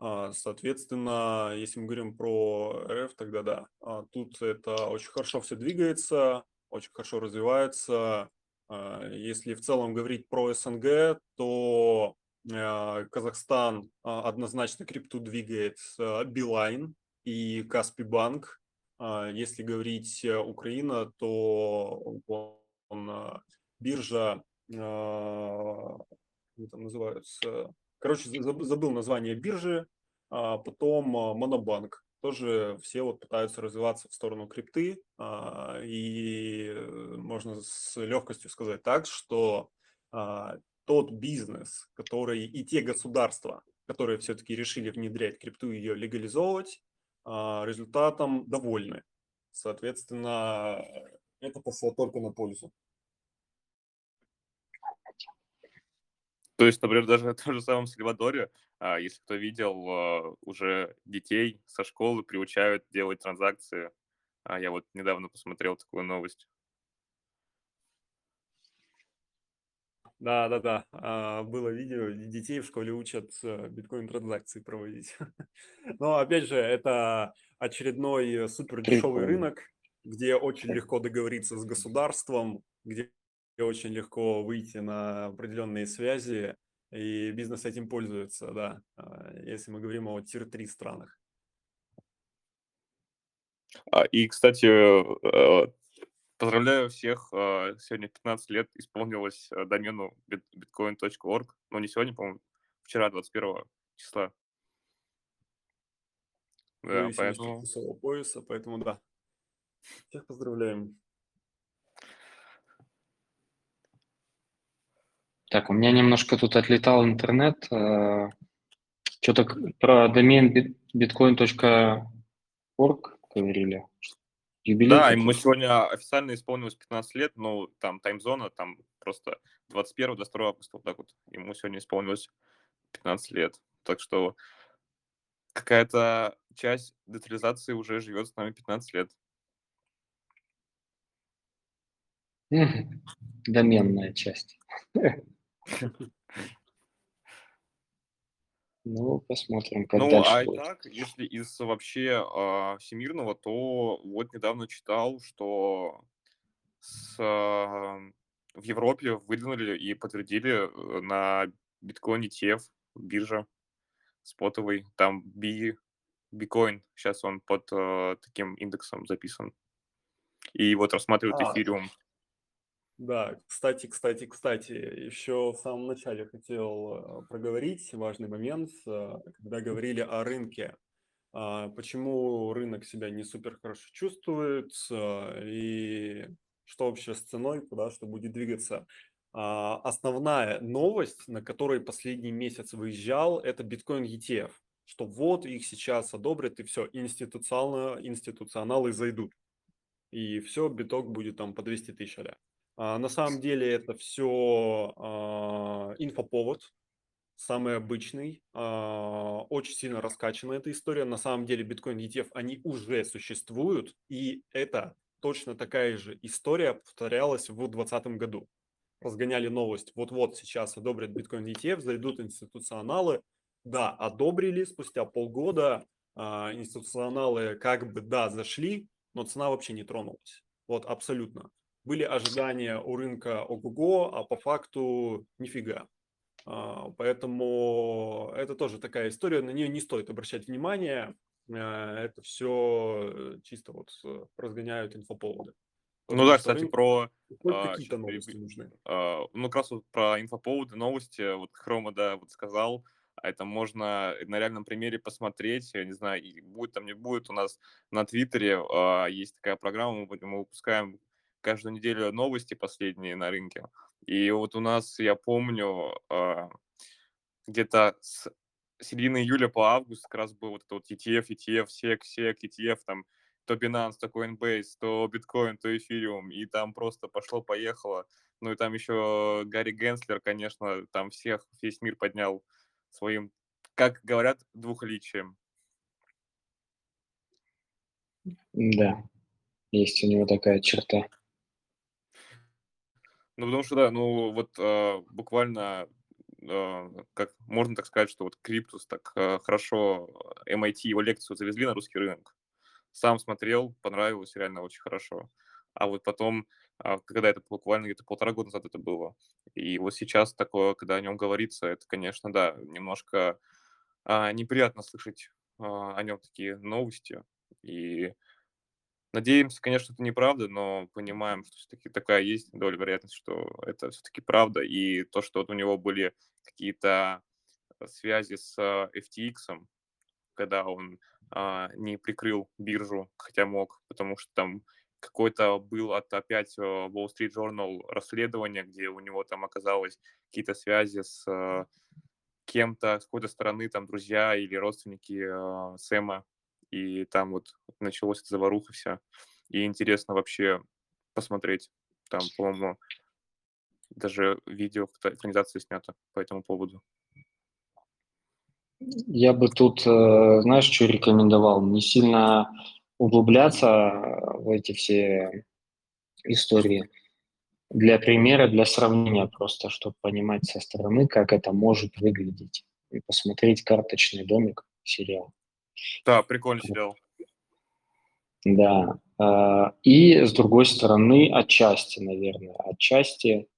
А, соответственно, если мы говорим про РФ, тогда да. А, тут это очень хорошо все двигается, очень хорошо развивается. А, если в целом говорить про СНГ, то Казахстан однозначно крипту двигает Билайн и Каспи Банк. Если говорить Украина, то он, биржа, как там называются, Короче, забыл название биржи, а потом а, Монобанк. Тоже все вот пытаются развиваться в сторону крипты, а, и э, можно с легкостью сказать так, что а, тот бизнес, который и те государства, которые все-таки решили внедрять крипту и ее легализовывать, результатом довольны. Соответственно, это пошло только на пользу. То есть, например, даже *laughs* в том же самом Сальвадоре, а, если кто видел, а, уже детей со школы приучают делать транзакции. А я вот недавно посмотрел такую новость. Да, да, да. Было видео, детей в школе учат э, биткоин-транзакции проводить. *laughs* Но опять же, это очередной супер дешевый рынок, где очень легко договориться с государством, где очень легко выйти на определенные связи, и бизнес этим пользуется, да, а, если мы говорим о тир-3 странах. А, и, кстати, э, поздравляю всех, а, сегодня 15 лет исполнилось э, домену bitcoin.org, но не сегодня, по-моему, вчера, 21 числа. Да, поэтому... пояса, поэтому да. Всех поздравляем. Так, у меня немножко тут отлетал интернет. Что-то про домен bitcoin.org говорили. Юбилей да, ему сегодня официально исполнилось 15 лет, но там таймзона, там просто 21 до 2 августа, вот так вот. Ему сегодня исполнилось 15 лет. Так что какая-то часть децентрализации уже живет с нами 15 лет. Доменная часть. *laughs* Ну, посмотрим, как Ну, дальше а и будет. так, если из вообще а, всемирного, то вот недавно читал, что с, а, в Европе выдвинули и подтвердили э, на биткоин ETF биржа спотовый, там B, биткоин, сейчас он под э, таким индексом записан. И вот рассматривают А, эфириум. Да, кстати, кстати, кстати, еще в самом начале хотел э, проговорить важный момент, э, когда говорили о рынке. А, Почему рынок себя не супер хорошо чувствует э, и что вообще с ценой, куда что будет двигаться. А, Основная новость, на которой последний месяц выезжал, это биткоин ETF, что вот их сейчас одобрят и все, институционалы, институционалы зайдут. И все, биток будет там по 200 тысяч а а, на самом деле это все а, инфоповод, самый обычный, а, очень сильно раскачана эта история. На самом деле биткоин ETF, они уже существуют, и это точно такая же история повторялась в 2020 году. Разгоняли новость, вот-вот сейчас одобрят биткоин ETF, зайдут институционалы. Да, одобрили, спустя полгода институционалы как бы, да, зашли, но цена вообще не тронулась. Вот абсолютно были ожидания у рынка ого-го, а по факту нифига. А, поэтому это тоже такая история, на нее не стоит обращать внимание. А, это все чисто вот разгоняют инфоповоды. Ну да, кстати, про... А, какие-то новости нужны. ну, как раз вот про инфоповоды, новости, вот Хрома, да, вот сказал, это можно на реальном примере посмотреть, я не знаю, будет там, не будет, у нас на Твиттере есть такая программа, мы выпускаем каждую неделю новости последние на рынке. И вот у нас, я помню, а, где-то с середины июля по август как раз был вот этот ETF, ETF, SEC, SEC, ETF, там то Binance, то Coinbase, то биткоин, то эфириум, и там просто пошло-поехало. Ну и там еще Гарри Генслер, конечно, там всех, весь мир поднял своим, как говорят, двухличием. Да, есть у него такая черта. Ну, потому что, да, ну, вот э, буквально, э, как можно так сказать, что вот Криптус так э, хорошо MIT его лекцию завезли на русский рынок. Сам смотрел, понравилось, реально очень хорошо. А вот потом, э, когда это буквально где-то полтора года назад это было, и вот сейчас такое, когда о нем говорится, это, конечно, да, немножко э, неприятно слышать э, о нем такие новости. И Надеемся, конечно, это неправда, но понимаем, что все-таки такая есть доля вероятности, что это все-таки правда. И то, что вот у него были какие-то э, связи с FTX, когда он а, не прикрыл биржу, хотя мог, потому что там какой-то был от опять э, Wall Street Journal расследование, где у него там оказалось какие-то связи с э, кем-то, с какой-то стороны, там, друзья или родственники э, Сэма и там вот началась эта заваруха вся. И интересно вообще посмотреть. Там, по-моему, даже видео экранизация снято по этому поводу. Я бы тут, э, знаешь, что рекомендовал? Не сильно углубляться в эти все истории. Для примера, для сравнения просто, чтобы понимать со стороны, как это может выглядеть. И посмотреть «Карточный домик» сериал. Да, прикольный сериал. Да. А, и с другой стороны, отчасти, наверное, отчасти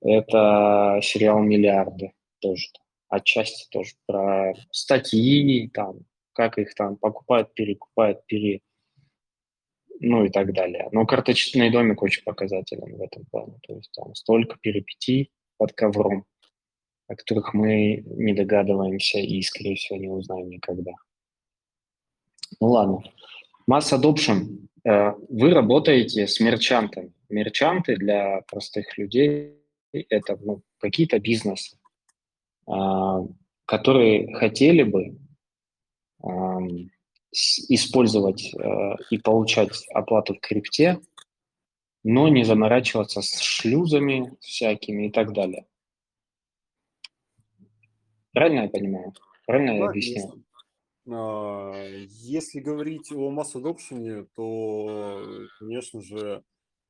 это сериал «Миллиарды» тоже. Отчасти тоже про статьи, там, как их там покупают, перекупают, пере... ну и так далее. Но карточный домик очень показателен в этом плане. То есть там столько перипетий под ковром, о которых мы не догадываемся и, скорее всего, не узнаем никогда. Ну ладно. Mass Adoption. Э, вы работаете с мерчантами. Мерчанты для простых людей это ну, какие-то бизнесы, а, которые хотели бы использовать э, и получать оплату в крипте, но не заморачиваться с шлюзами всякими и так далее. Правильно я понимаю? Правильно я объясняю? А, если говорить о масс adoption, то, конечно же,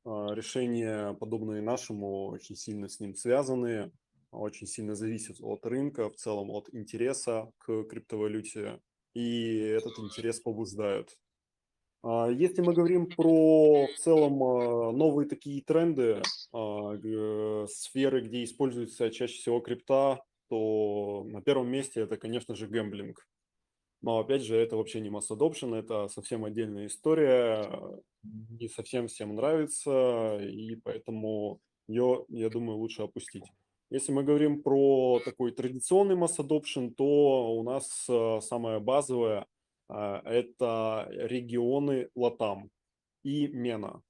а, решения, подобные нашему, очень сильно с ним связаны, очень сильно зависят от рынка, в целом от интереса к криптовалюте, и этот интерес побуждают. А, если мы говорим про в целом новые такие тренды, сферы, где используется чаще всего крипта, то на первом месте это, конечно же, гэмблинг. Но опять же, это вообще не масс adoption, это совсем отдельная история, не совсем всем нравится, и поэтому ее, я думаю, лучше опустить. Если мы говорим про такой традиционный масс adoption, то у нас э, самое базовое э, – это регионы Латам и Мена.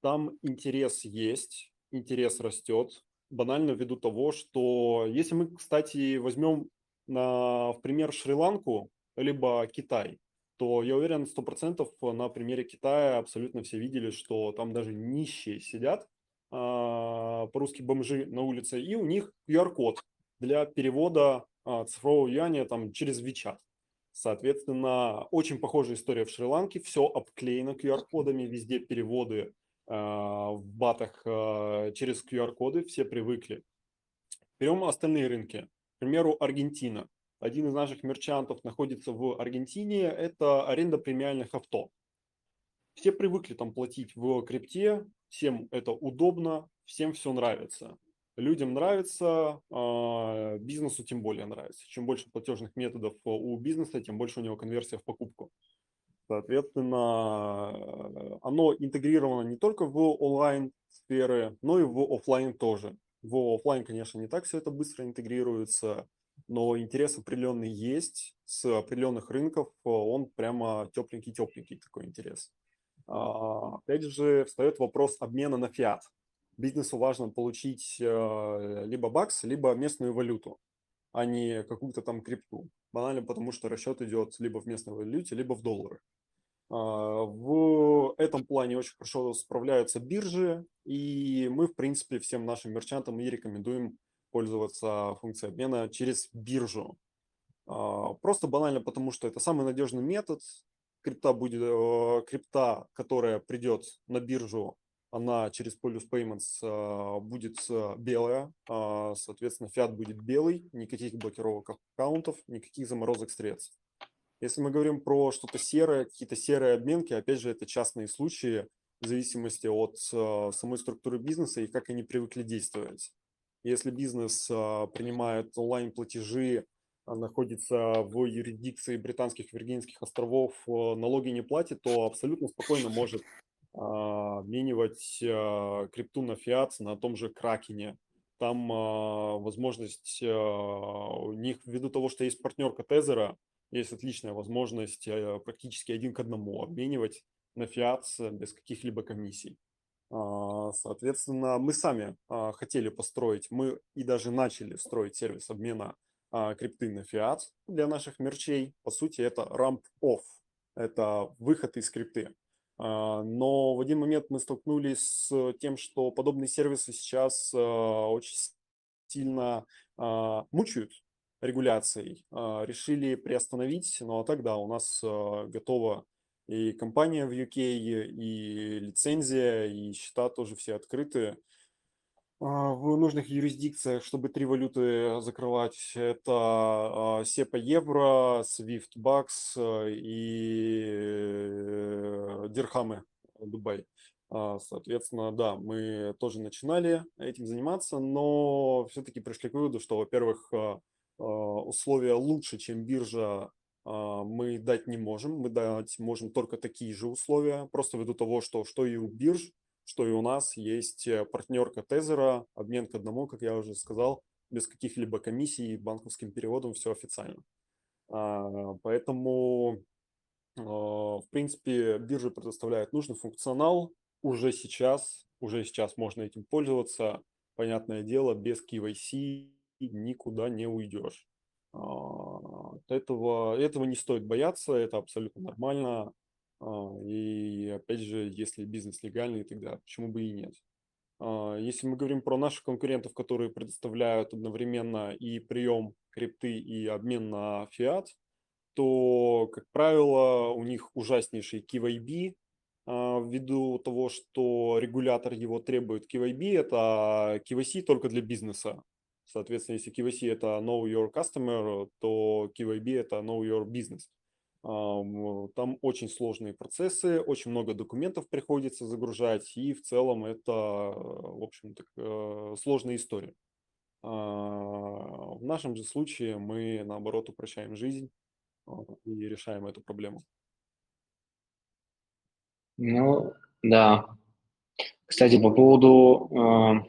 Там интерес есть, интерес растет, банально ввиду того, что если мы, кстати, возьмем на, в пример Шри-Ланку, либо Китай, то я уверен, сто процентов на примере Китая абсолютно все видели, что там даже нищие сидят, а, по-русски бомжи на улице, и у них QR-код для перевода а, цифрового юаня там, через WeChat. Соответственно, очень похожая история в Шри-Ланке, все обклеено QR-кодами, везде переводы а, в батах через QR-коды, все привыкли. Берем остальные рынки. К примеру, Аргентина один из наших мерчантов находится в Аргентине, это аренда премиальных авто. Все привыкли там платить в крипте, всем это удобно, всем все нравится. Людям нравится, а, бизнесу тем более нравится. Чем больше платежных методов у бизнеса, тем больше у него конверсия в покупку. Соответственно, оно интегрировано не только в онлайн сферы, но и в офлайн тоже. В офлайн, конечно, не так все это быстро интегрируется но интерес определенный есть с определенных рынков, он прямо тепленький-тепленький такой интерес. А, опять же, встает вопрос обмена на фиат. Бизнесу важно получить э, либо бакс, либо местную валюту, а не какую-то там крипту. Банально потому, что расчет идет либо в местной валюте, либо в доллары. А, в этом плане очень хорошо справляются биржи, и мы, в принципе, всем нашим мерчантам и рекомендуем пользоваться функцией обмена через биржу. А, просто банально потому, что это самый надежный метод. Крипта, будет, э, крипта которая придет на биржу, она через Polus Payments а, будет э, белая, а, соответственно, фиат будет белый, никаких блокировок аккаунтов, никаких заморозок средств. Если мы говорим про что-то серое, какие-то серые обменки, опять же, это частные случаи в зависимости от э, самой структуры бизнеса и как они привыкли действовать. Если бизнес а, принимает онлайн-платежи, а, находится в юрисдикции британских Виргинских островов, а, налоги не платит, то абсолютно спокойно может обменивать крипту на фиат на том же Кракене. Там возможность у них, ввиду того, что есть партнерка Тезера, есть отличная возможность практически один к одному обменивать на фиат без каких-либо комиссий. А, соответственно, мы сами а, хотели построить, мы и даже начали строить сервис обмена а, крипты на фиат для наших мерчей. По сути, это ramp-off, это выход из крипты. Но в один момент мы столкнулись с тем, что подобные сервисы сейчас очень сильно мучают регуляцией. Решили приостановить, но ну, а тогда у нас готово и компания в UK, и лицензия, и счета тоже все открыты а, в нужных юрисдикциях, чтобы три валюты закрывать. Это SEPA евро, SWIFT бакс и э, дирхамы Дубай. А, соответственно, да, мы тоже начинали этим заниматься, но все-таки пришли к выводу, что, во-первых, а, условия лучше, чем биржа а, мы дать не можем. Мы дать можем только такие же условия, просто ввиду того, что что и у бирж, что и у нас есть э, партнерка Тезера, обмен к одному, как я уже сказал, без каких-либо комиссий, банковским переводом, все официально. А, поэтому, а, в принципе, биржа предоставляет нужный функционал уже сейчас, уже сейчас можно этим пользоваться. понятное дело, без KYC никуда не уйдешь. А, этого, этого не стоит бояться, это абсолютно нормально. А, и опять же, если бизнес легальный, тогда почему бы и нет. А, если мы говорим про наших конкурентов, которые предоставляют одновременно и прием крипты, и обмен на фиат, то, как правило, у них ужаснейший KYB, ввиду того, что регулятор его требует KYB, это KYC только для бизнеса. Соответственно, если KYC это Know Your Customer, то KYB это Know Your Business. Там очень сложные процессы, очень много документов приходится загружать, и в целом это, в общем, так, э, сложная история. А, в нашем же случае мы, наоборот, упрощаем жизнь а, и решаем эту проблему. Ну, да. Кстати, по поводу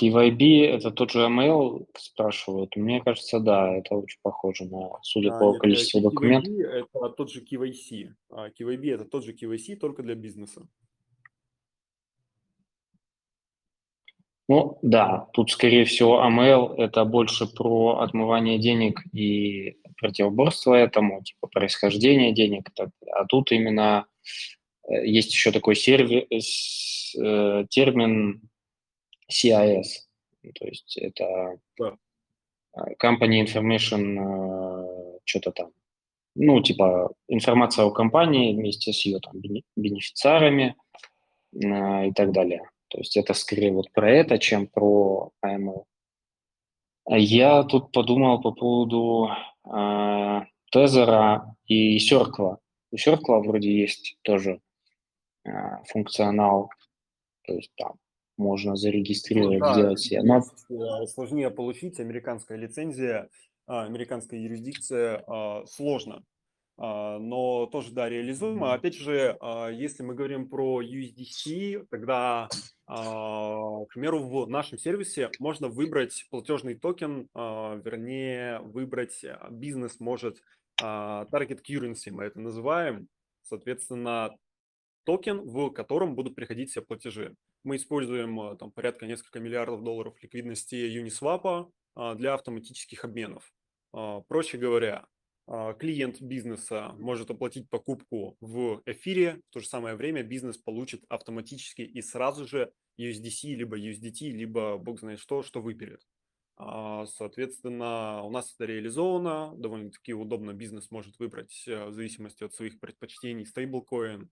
KYB это тот же ML, спрашивают. Мне кажется, да, это очень похоже на, судя А, по нет, количеству KYB документов. это тот же KYC. А KYB это тот же KYC, только для бизнеса. Ну, да, тут, скорее всего, AML – это больше про отмывание денег и противоборство этому, типа происхождение денег. так А тут именно э, есть еще такой сервис, э, термин CIS, ну, то есть это Да. а, Company Information, э, что-то там, ну, типа информация о компании вместе с ее там бене- бенефициарами э, и так далее. То есть это скорее вот про это, чем про AML. А Я тут подумал по поводу э, Тезера и Circle. У Circle вроде есть тоже э, функционал, то есть там можно Ну зарегистрировать, да, сделать себе. Но э, сложнее получить американская лицензия, а, американская юрисдикция а, сложно, А, но тоже, да, реализуемо. Опять же, если мы говорим про USDC, тогда, к примеру, в нашем сервисе можно выбрать платежный токен, вернее, выбрать бизнес может target currency, мы это называем, соответственно, токен, в котором будут приходить все платежи. Мы используем а, там порядка несколько миллиардов долларов ликвидности Uniswap а, для автоматических обменов. А, Проще говоря, клиент бизнеса может оплатить покупку в эфире, в то же самое время бизнес получит автоматически и сразу же USDC, либо USDT, либо бог знает что, что выберет. Соответственно, у нас это реализовано, довольно-таки удобно бизнес может выбрать э, в зависимости от своих предпочтений стейблкоин,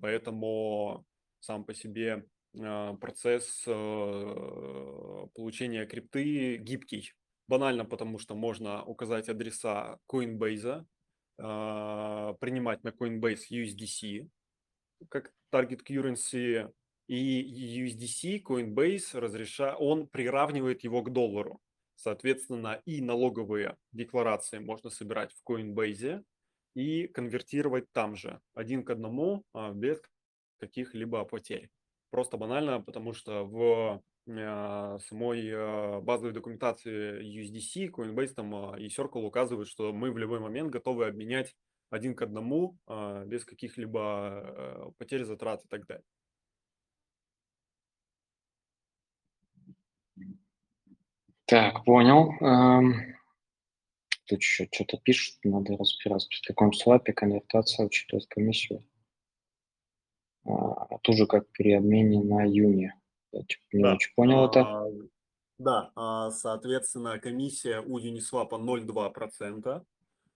поэтому сам по себе а, процесс э, получения крипты гибкий. Банально, потому что можно указать адреса Coinbase, а, принимать на Coinbase USDC как target currency, и USDC Coinbase разреша... он приравнивает его к доллару. Соответственно, и налоговые декларации можно собирать в Coinbase и конвертировать там же, один к одному, а, без каких-либо потерь. Просто банально, потому что в а, самой а, базовой документации USDC, Coinbase там и Circle указывают, что мы в любой момент готовы обменять один к одному без каких-либо потерь, затрат и так далее. Так, понял. Тут еще что-то пишут, надо разбираться, при каком слапе конвертация учитывает комиссию. А, Тоже как при обмене на юни. Я типа не Да, очень понял это. а, да, а, соответственно, комиссия у Uniswap 0,2%.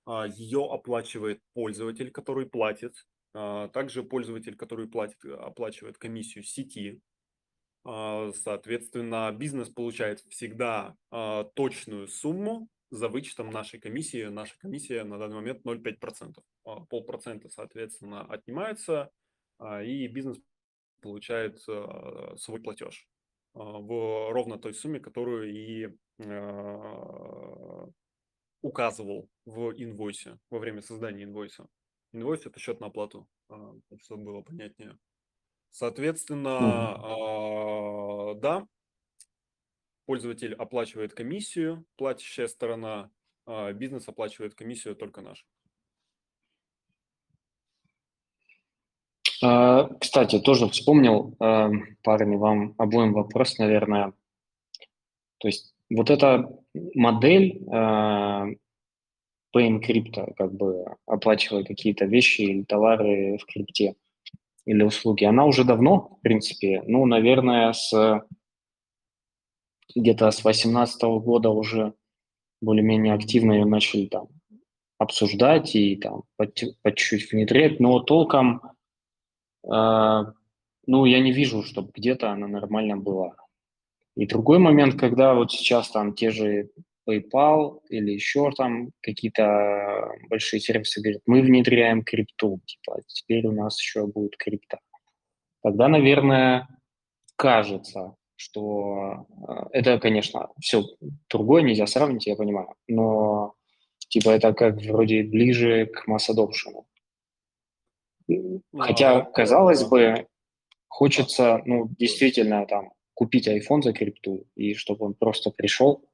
а, Ее оплачивает пользователь, который платит. а, Также пользователь, который платит, оплачивает комиссию сети. А, Соответственно, бизнес получает всегда а, точную сумму за вычетом нашей комиссии. Наша комиссия на данный момент 0,5%. А, Полпроцента, соответственно, отнимается, а, и бизнес получает а, свой платеж в ровно той сумме, которую и указывал в инвойсе во время создания инвойса. Инвойс – это счет на оплату, чтобы было понятнее. Соответственно, а, да, пользователь оплачивает комиссию, платящая сторона, а бизнес оплачивает комиссию только наш. А, Кстати, тоже вспомнил, а, парни, вам обоим вопрос, наверное. То есть вот эта модель а, Pay in Crypto, как бы оплачивая какие-то вещи или товары в крипте или услуги, она уже давно, в принципе, ну, наверное, с где-то с 2018 года уже более-менее активно ее начали там обсуждать и там по, чуть-чуть внедрять, но толком, э, ну, я не вижу, чтобы где-то она нормально была. И другой момент, когда вот сейчас там те же PayPal или еще там какие-то большие сервисы говорят, мы внедряем крипту, типа, теперь у нас еще будет крипта. Тогда, наверное, кажется, что э, это, конечно, все другое, нельзя сравнить, я понимаю, но типа это как вроде ближе к масс adoption. Хотя, казалось бы, хочется, ну, действительно, там, купить iPhone за крипту, и чтобы он просто пришел.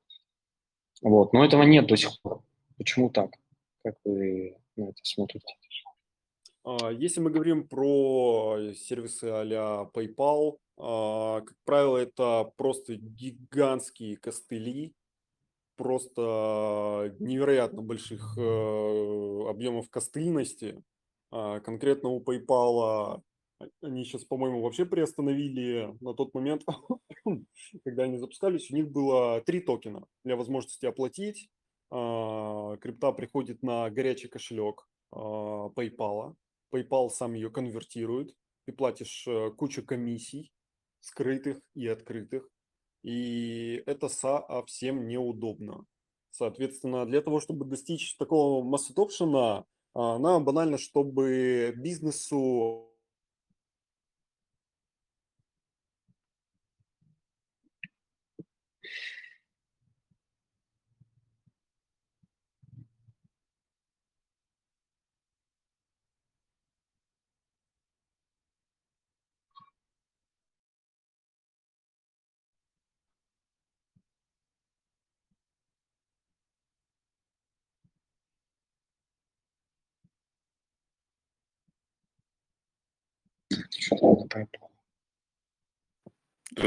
Вот, но этого нет до сих пор. Почему так? Как вы на это смотрите? А, если мы говорим про сервисы а PayPal, а, как правило, это просто гигантские костыли, просто невероятно больших э, объемов костыльности. А, конкретно у PayPal они сейчас, по-моему, вообще приостановили на тот момент, *coughs* когда они запускались, у них было три токена для возможности оплатить. А, крипта приходит на горячий кошелек PayPal. PayPal сам ее конвертирует. Ты платишь э, кучу комиссий, скрытых и открытых. И это совсем неудобно. Соответственно, для того, чтобы достичь такого масс adoption, нам банально, чтобы бизнесу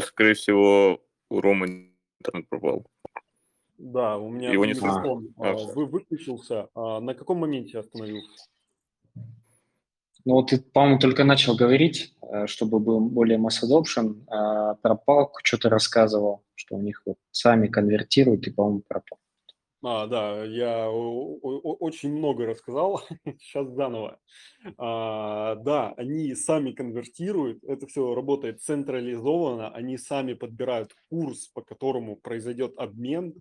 Скорее всего, у Ромы интернет пропал. Да, у меня Его не микрофон А, а, вы выключился. А на каком моменте остановился? Ну, вот ты, по-моему, только начал говорить, э, чтобы был более масс adoption, а про палку что-то рассказывал, что у них вот сами конвертируют, и, по-моему, пропал. А, да, я очень много рассказал, *laughs* сейчас заново. А, да, они сами конвертируют, это все работает централизованно, они сами подбирают курс, по которому произойдет обмен.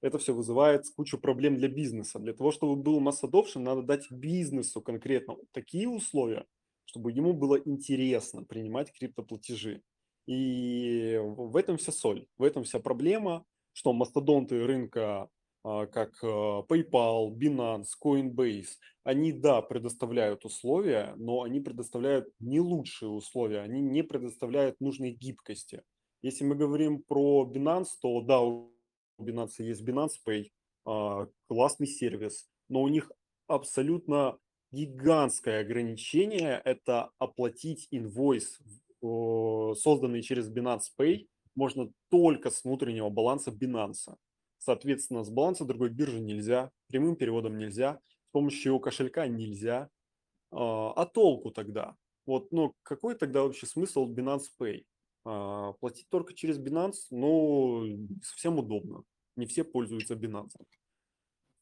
Это все вызывает кучу проблем для бизнеса. Для того, чтобы был масс надо дать бизнесу конкретно такие условия, чтобы ему было интересно принимать криптоплатежи. И в этом вся соль, в этом вся проблема, что мастодонты рынка как а, PayPal, Binance, Coinbase, они, да, предоставляют условия, но они предоставляют не лучшие условия, они не предоставляют нужной гибкости. Если мы говорим про Binance, то да, у Binance есть Binance Pay, а, классный сервис, но у них абсолютно гигантское ограничение – это оплатить инвойс, созданный через Binance Pay, можно только с внутреннего баланса Binance. Соответственно, с баланса другой биржи нельзя, прямым переводом нельзя, с помощью кошелька нельзя. А а толку тогда? Вот, ну, какой тогда вообще смысл Binance Pay? А, Платить только через Binance, ну, совсем удобно. Не все пользуются Binance.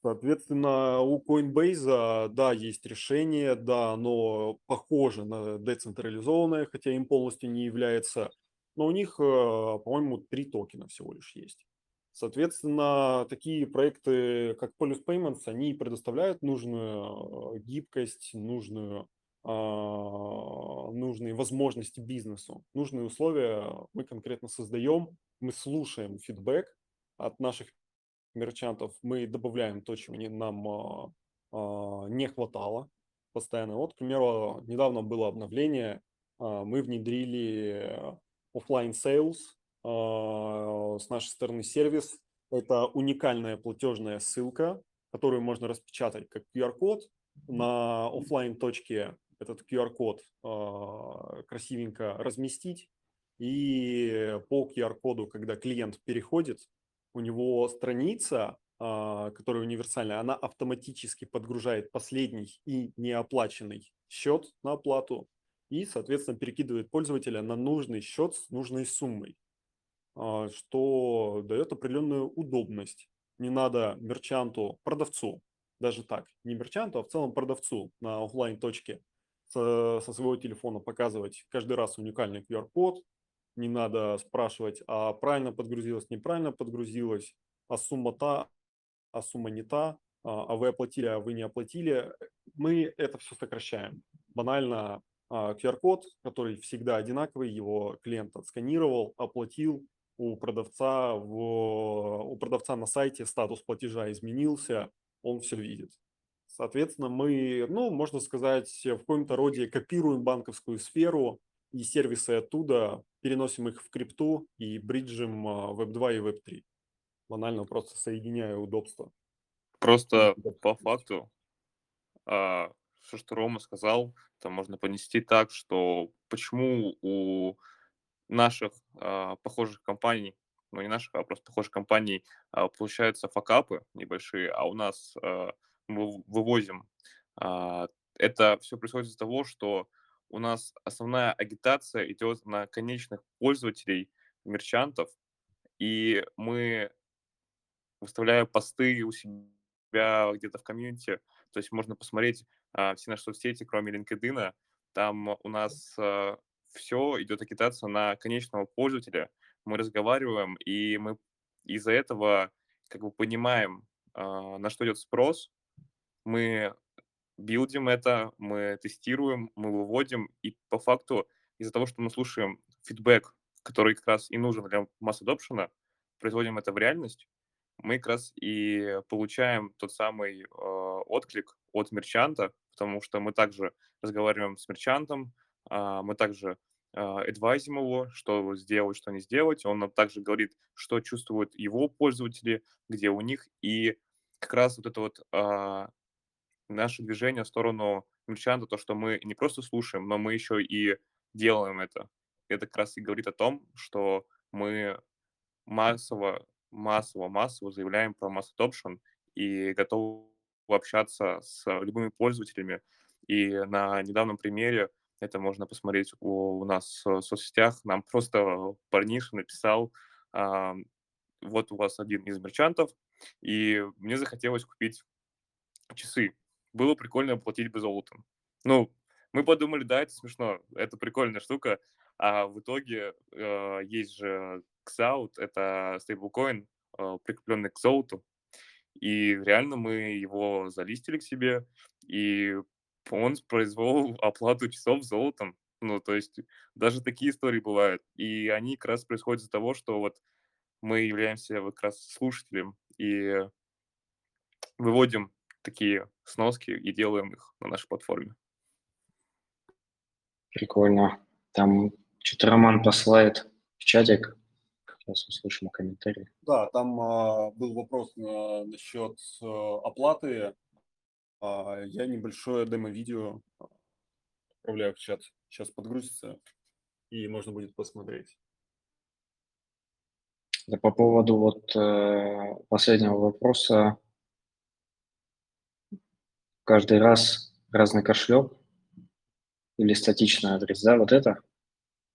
Соответственно, у Coinbase, да, есть решение, да, оно похоже на децентрализованное, хотя им полностью не является, но у них, э, по-моему, три токена всего лишь есть. Соответственно, такие проекты, как Polus Payments, они предоставляют нужную э, гибкость, нужную, а, нужные возможности бизнесу, нужные условия мы конкретно создаем, мы слушаем фидбэк от наших мерчантов, мы добавляем то, чего нам а, а, не хватало постоянно. Вот, к примеру, недавно было обновление, мы внедрили оффлайн sales а, с нашей стороны сервис. Это уникальная платежная ссылка, которую можно распечатать как QR-код на оффлайн точке этот QR-код а, красивенько разместить, и по QR-коду, когда клиент переходит, у него страница, а, которая универсальная, она автоматически подгружает последний и неоплаченный счет на оплату и, соответственно, перекидывает пользователя на нужный счет с нужной суммой, а, что дает определенную удобность. Не надо мерчанту, продавцу, даже так, не мерчанту, а в целом продавцу на офлайн точке со, со своего телефона показывать каждый раз уникальный QR-код, не надо спрашивать, а правильно подгрузилось, неправильно подгрузилось, а сумма та, а сумма не та, а, а вы оплатили, а вы не оплатили. Мы это все сокращаем. Банально QR-код, а, который всегда одинаковый, его клиент отсканировал, оплатил, у продавца, в, у продавца на сайте статус платежа изменился, он все видит. Соответственно, мы, ну, можно сказать, в каком-то роде копируем банковскую сферу и сервисы оттуда, переносим их в крипту и бриджим Web2 а, и Web3. Банально просто соединяя удобства. Просто по факту, а, все, что Рома сказал, это можно понести так, что почему у наших а, похожих компаний, ну не наших, а просто похожих компаний а, получаются факапы небольшие, а у нас а, мы вывозим. А, это все происходит из-за того, что у нас основная агитация идет на конечных пользователей, мерчантов, и мы выставляем посты у себя где-то в комьюнити, то есть можно посмотреть а, все наши соцсети, кроме LinkedIn, там у нас а, все идет агитация на конечного пользователя. Мы разговариваем, и мы из-за этого как бы понимаем, а, на что идет спрос. Мы билдим это, мы тестируем, мы выводим, и по факту из-за того, что мы слушаем фидбэк, который как раз и нужен для масс adoption, производим это в реальность, мы как раз и получаем тот самый э, отклик от мерчанта, потому что мы также разговариваем с мерчантом, мы также адвайзим его, что сделать, что не сделать. Он нам также говорит, что чувствуют его пользователи, где у них. И как раз вот это вот а, наше движение в сторону мерчанта, то, что мы не просто слушаем, но мы еще и делаем это. Это как раз и говорит о том, что мы массово, массово, массово заявляем про масс adoption и готовы общаться с любыми пользователями. И на недавнем примере это можно посмотреть у, у нас в соцсетях. Нам просто парниша написал, а, вот у вас один из мерчантов, и мне захотелось купить часы. Было прикольно платить бы золотом. Ну, мы подумали, да, это смешно, это прикольная штука, а в итоге э, есть же XAUT, это стейблкоин, э, прикрепленный к золоту, и реально мы его залистили к себе, и он произвел оплату часов золотом. Ну, то есть даже такие истории бывают. И они как раз происходят из-за того, что вот мы являемся вот как раз слушателем и выводим такие сноски и делаем их на нашей платформе. Прикольно. Там что-то Роман посылает в чатик. Сейчас услышим комментарий. Да, там а, был вопрос на, насчет а, оплаты я небольшое демо-видео отправляю в чат. Сейчас подгрузится, и можно будет посмотреть. Да, по поводу вот э, последнего вопроса. Каждый раз разный кошелек или статичный адрес, да, вот это?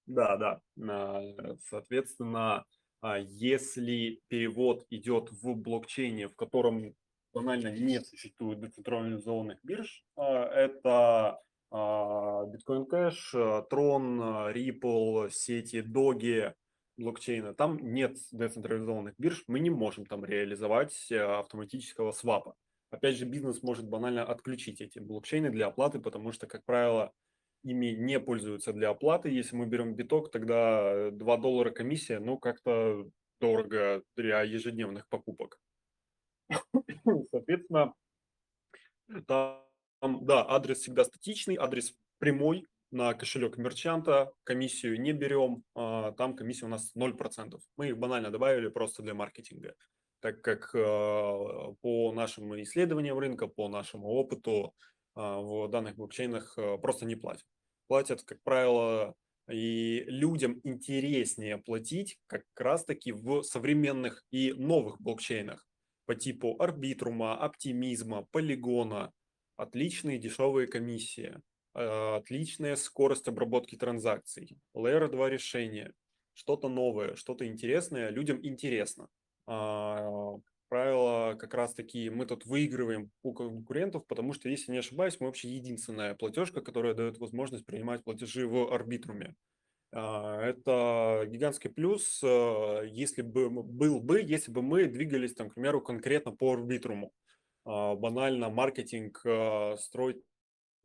Да, да. Соответственно, а, если перевод идет в блокчейне, в котором банально не существует децентрализованных бирж. А, это Bitcoin Cash, Tron, Ripple, сети Doge, блокчейна. Там нет децентрализованных бирж, мы не можем там реализовать а, автоматического свапа. Опять же, бизнес может банально отключить эти блокчейны для оплаты, потому что, как правило, ими не пользуются для оплаты. Если мы берем биток, тогда 2 доллара комиссия, ну, как-то дорого для ежедневных покупок. *coughs* Соответственно, там, да, адрес всегда статичный, адрес прямой на кошелек мерчанта, комиссию не берем, а, там комиссия у нас 0%. Мы их банально добавили просто для маркетинга, так как а, по нашим исследованиям рынка, по нашему опыту, в данных блокчейнах просто не платят. Платят, как правило, и людям интереснее платить как раз-таки в современных и новых блокчейнах по типу арбитрума, оптимизма, полигона. Отличные дешевые комиссии, отличная скорость обработки транзакций, Layer 2 решения, что-то новое, что-то интересное, людям интересно. А, правило, как раз-таки мы тут выигрываем у конкурентов, потому что, если не ошибаюсь, мы вообще единственная платежка, которая дает возможность принимать платежи в арбитруме. А, это гигантский плюс, а, если бы был бы, если бы мы двигались, там, к примеру, конкретно по арбитруму. Банально маркетинг строить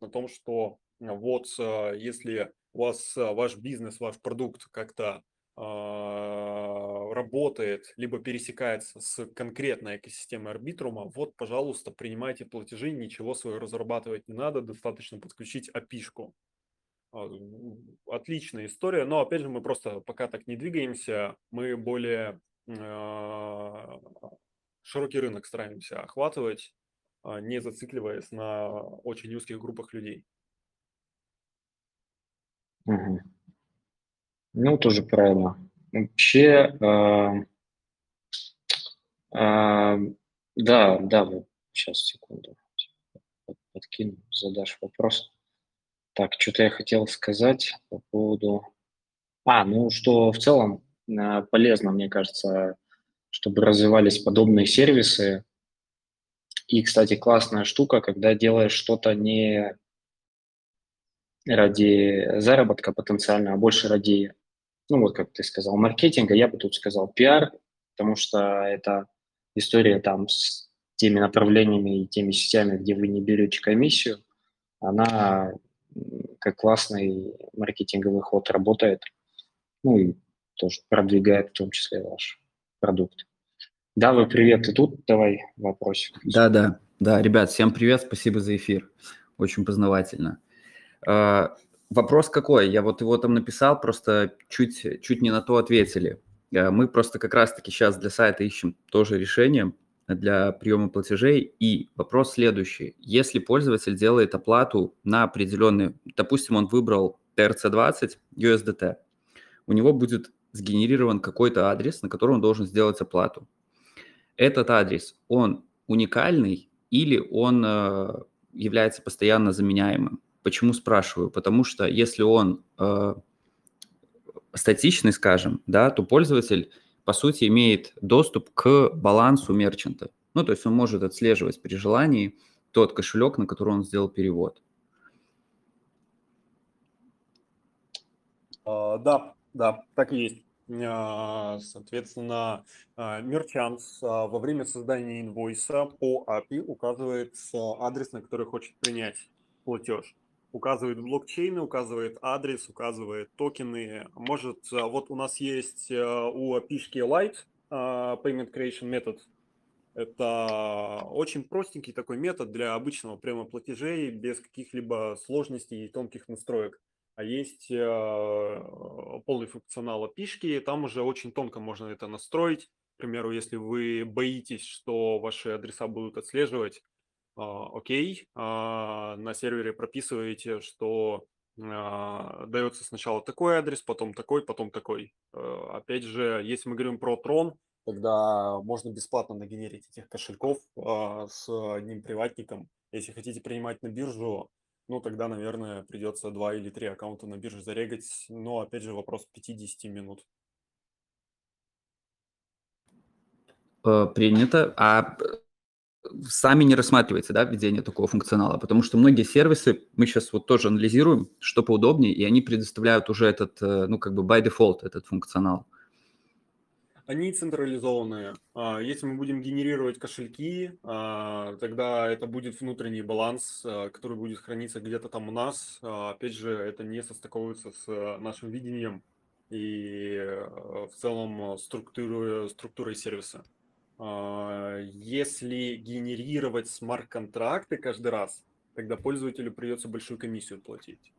на том, что вот если у вас ваш бизнес, ваш продукт как-то а, работает, либо пересекается с конкретной экосистемой арбитрума, вот, пожалуйста, принимайте платежи, ничего свое разрабатывать не надо, достаточно подключить. А, отличная история, но опять же мы просто пока так не двигаемся, мы более а, широкий рынок стараемся охватывать, не зацикливаясь на очень узких группах людей. Угу. Ну, тоже правильно. Вообще, э, э, да, да, вот сейчас, секунду, подкину, задашь вопрос. Так, что-то я хотел сказать по поводу... А, ну, что в целом э, полезно, мне кажется, чтобы развивались подобные сервисы. И, кстати, классная штука, когда делаешь что-то не ради заработка потенциально, а больше ради ну вот как ты сказал, маркетинга, я бы тут сказал пиар, потому что это история там с теми направлениями и теми сетями, где вы не берете комиссию, она как классный маркетинговый ход работает, ну и тоже продвигает в том числе ваш продукт. Да, вы привет, и тут давай вопросик. Да, да, да, ребят, всем привет, спасибо за эфир, очень познавательно. А, Вопрос какой? Я вот его там написал, просто чуть, чуть не на то ответили. Э, мы просто как раз-таки сейчас для сайта ищем тоже решение для приема платежей. И вопрос следующий. Если пользователь делает оплату на определенный, допустим, он выбрал TRC20 USDT, у него будет сгенерирован какой-то адрес, на который он должен сделать оплату. Этот адрес, он уникальный или он э, является постоянно заменяемым? Почему спрашиваю? Потому что если он э, статичный, скажем, да, то пользователь, по сути, имеет доступ к балансу мерчанта. Ну, то есть он может отслеживать при желании тот кошелек, на который он сделал перевод. Uh, да, да, так и есть. Uh, соответственно, мерчант uh, во время создания инвойса по API указывает адрес, на который хочет принять платеж указывает блокчейны, указывает адрес, указывает токены. Может, а, вот у нас есть э, у API Light а, Payment Creation Method. Это очень простенький такой метод для обычного прямо платежей без каких-либо сложностей и тонких настроек. А есть э, полный функционал API, там уже очень тонко можно это настроить. К примеру, если вы боитесь, что ваши адреса будут отслеживать, окей, а, на сервере прописываете, что а, дается сначала такой адрес, потом такой, потом такой. Опять же, если мы говорим про Tron, тогда можно бесплатно нагенерить этих кошельков с одним приватником. Если хотите принимать на биржу, ну тогда, наверное, придется два или три аккаунта на бирже зарегать. Но, опять же, вопрос 50 минут. Э, принято. А сами не рассматриваете, да, введение такого функционала, потому что многие сервисы, мы сейчас вот тоже анализируем, что поудобнее, и они предоставляют уже этот, э, ну, как бы by default этот функционал. Они централизованные. А, если мы будем генерировать кошельки, а, тогда это будет внутренний баланс, а, который будет храниться где-то там у нас. Опять же, это не состыковывается с нашим видением и э, в целом структурой, структурой сервиса. А, если генерировать смарт-контракты каждый раз, тогда пользователю придется большую комиссию платить.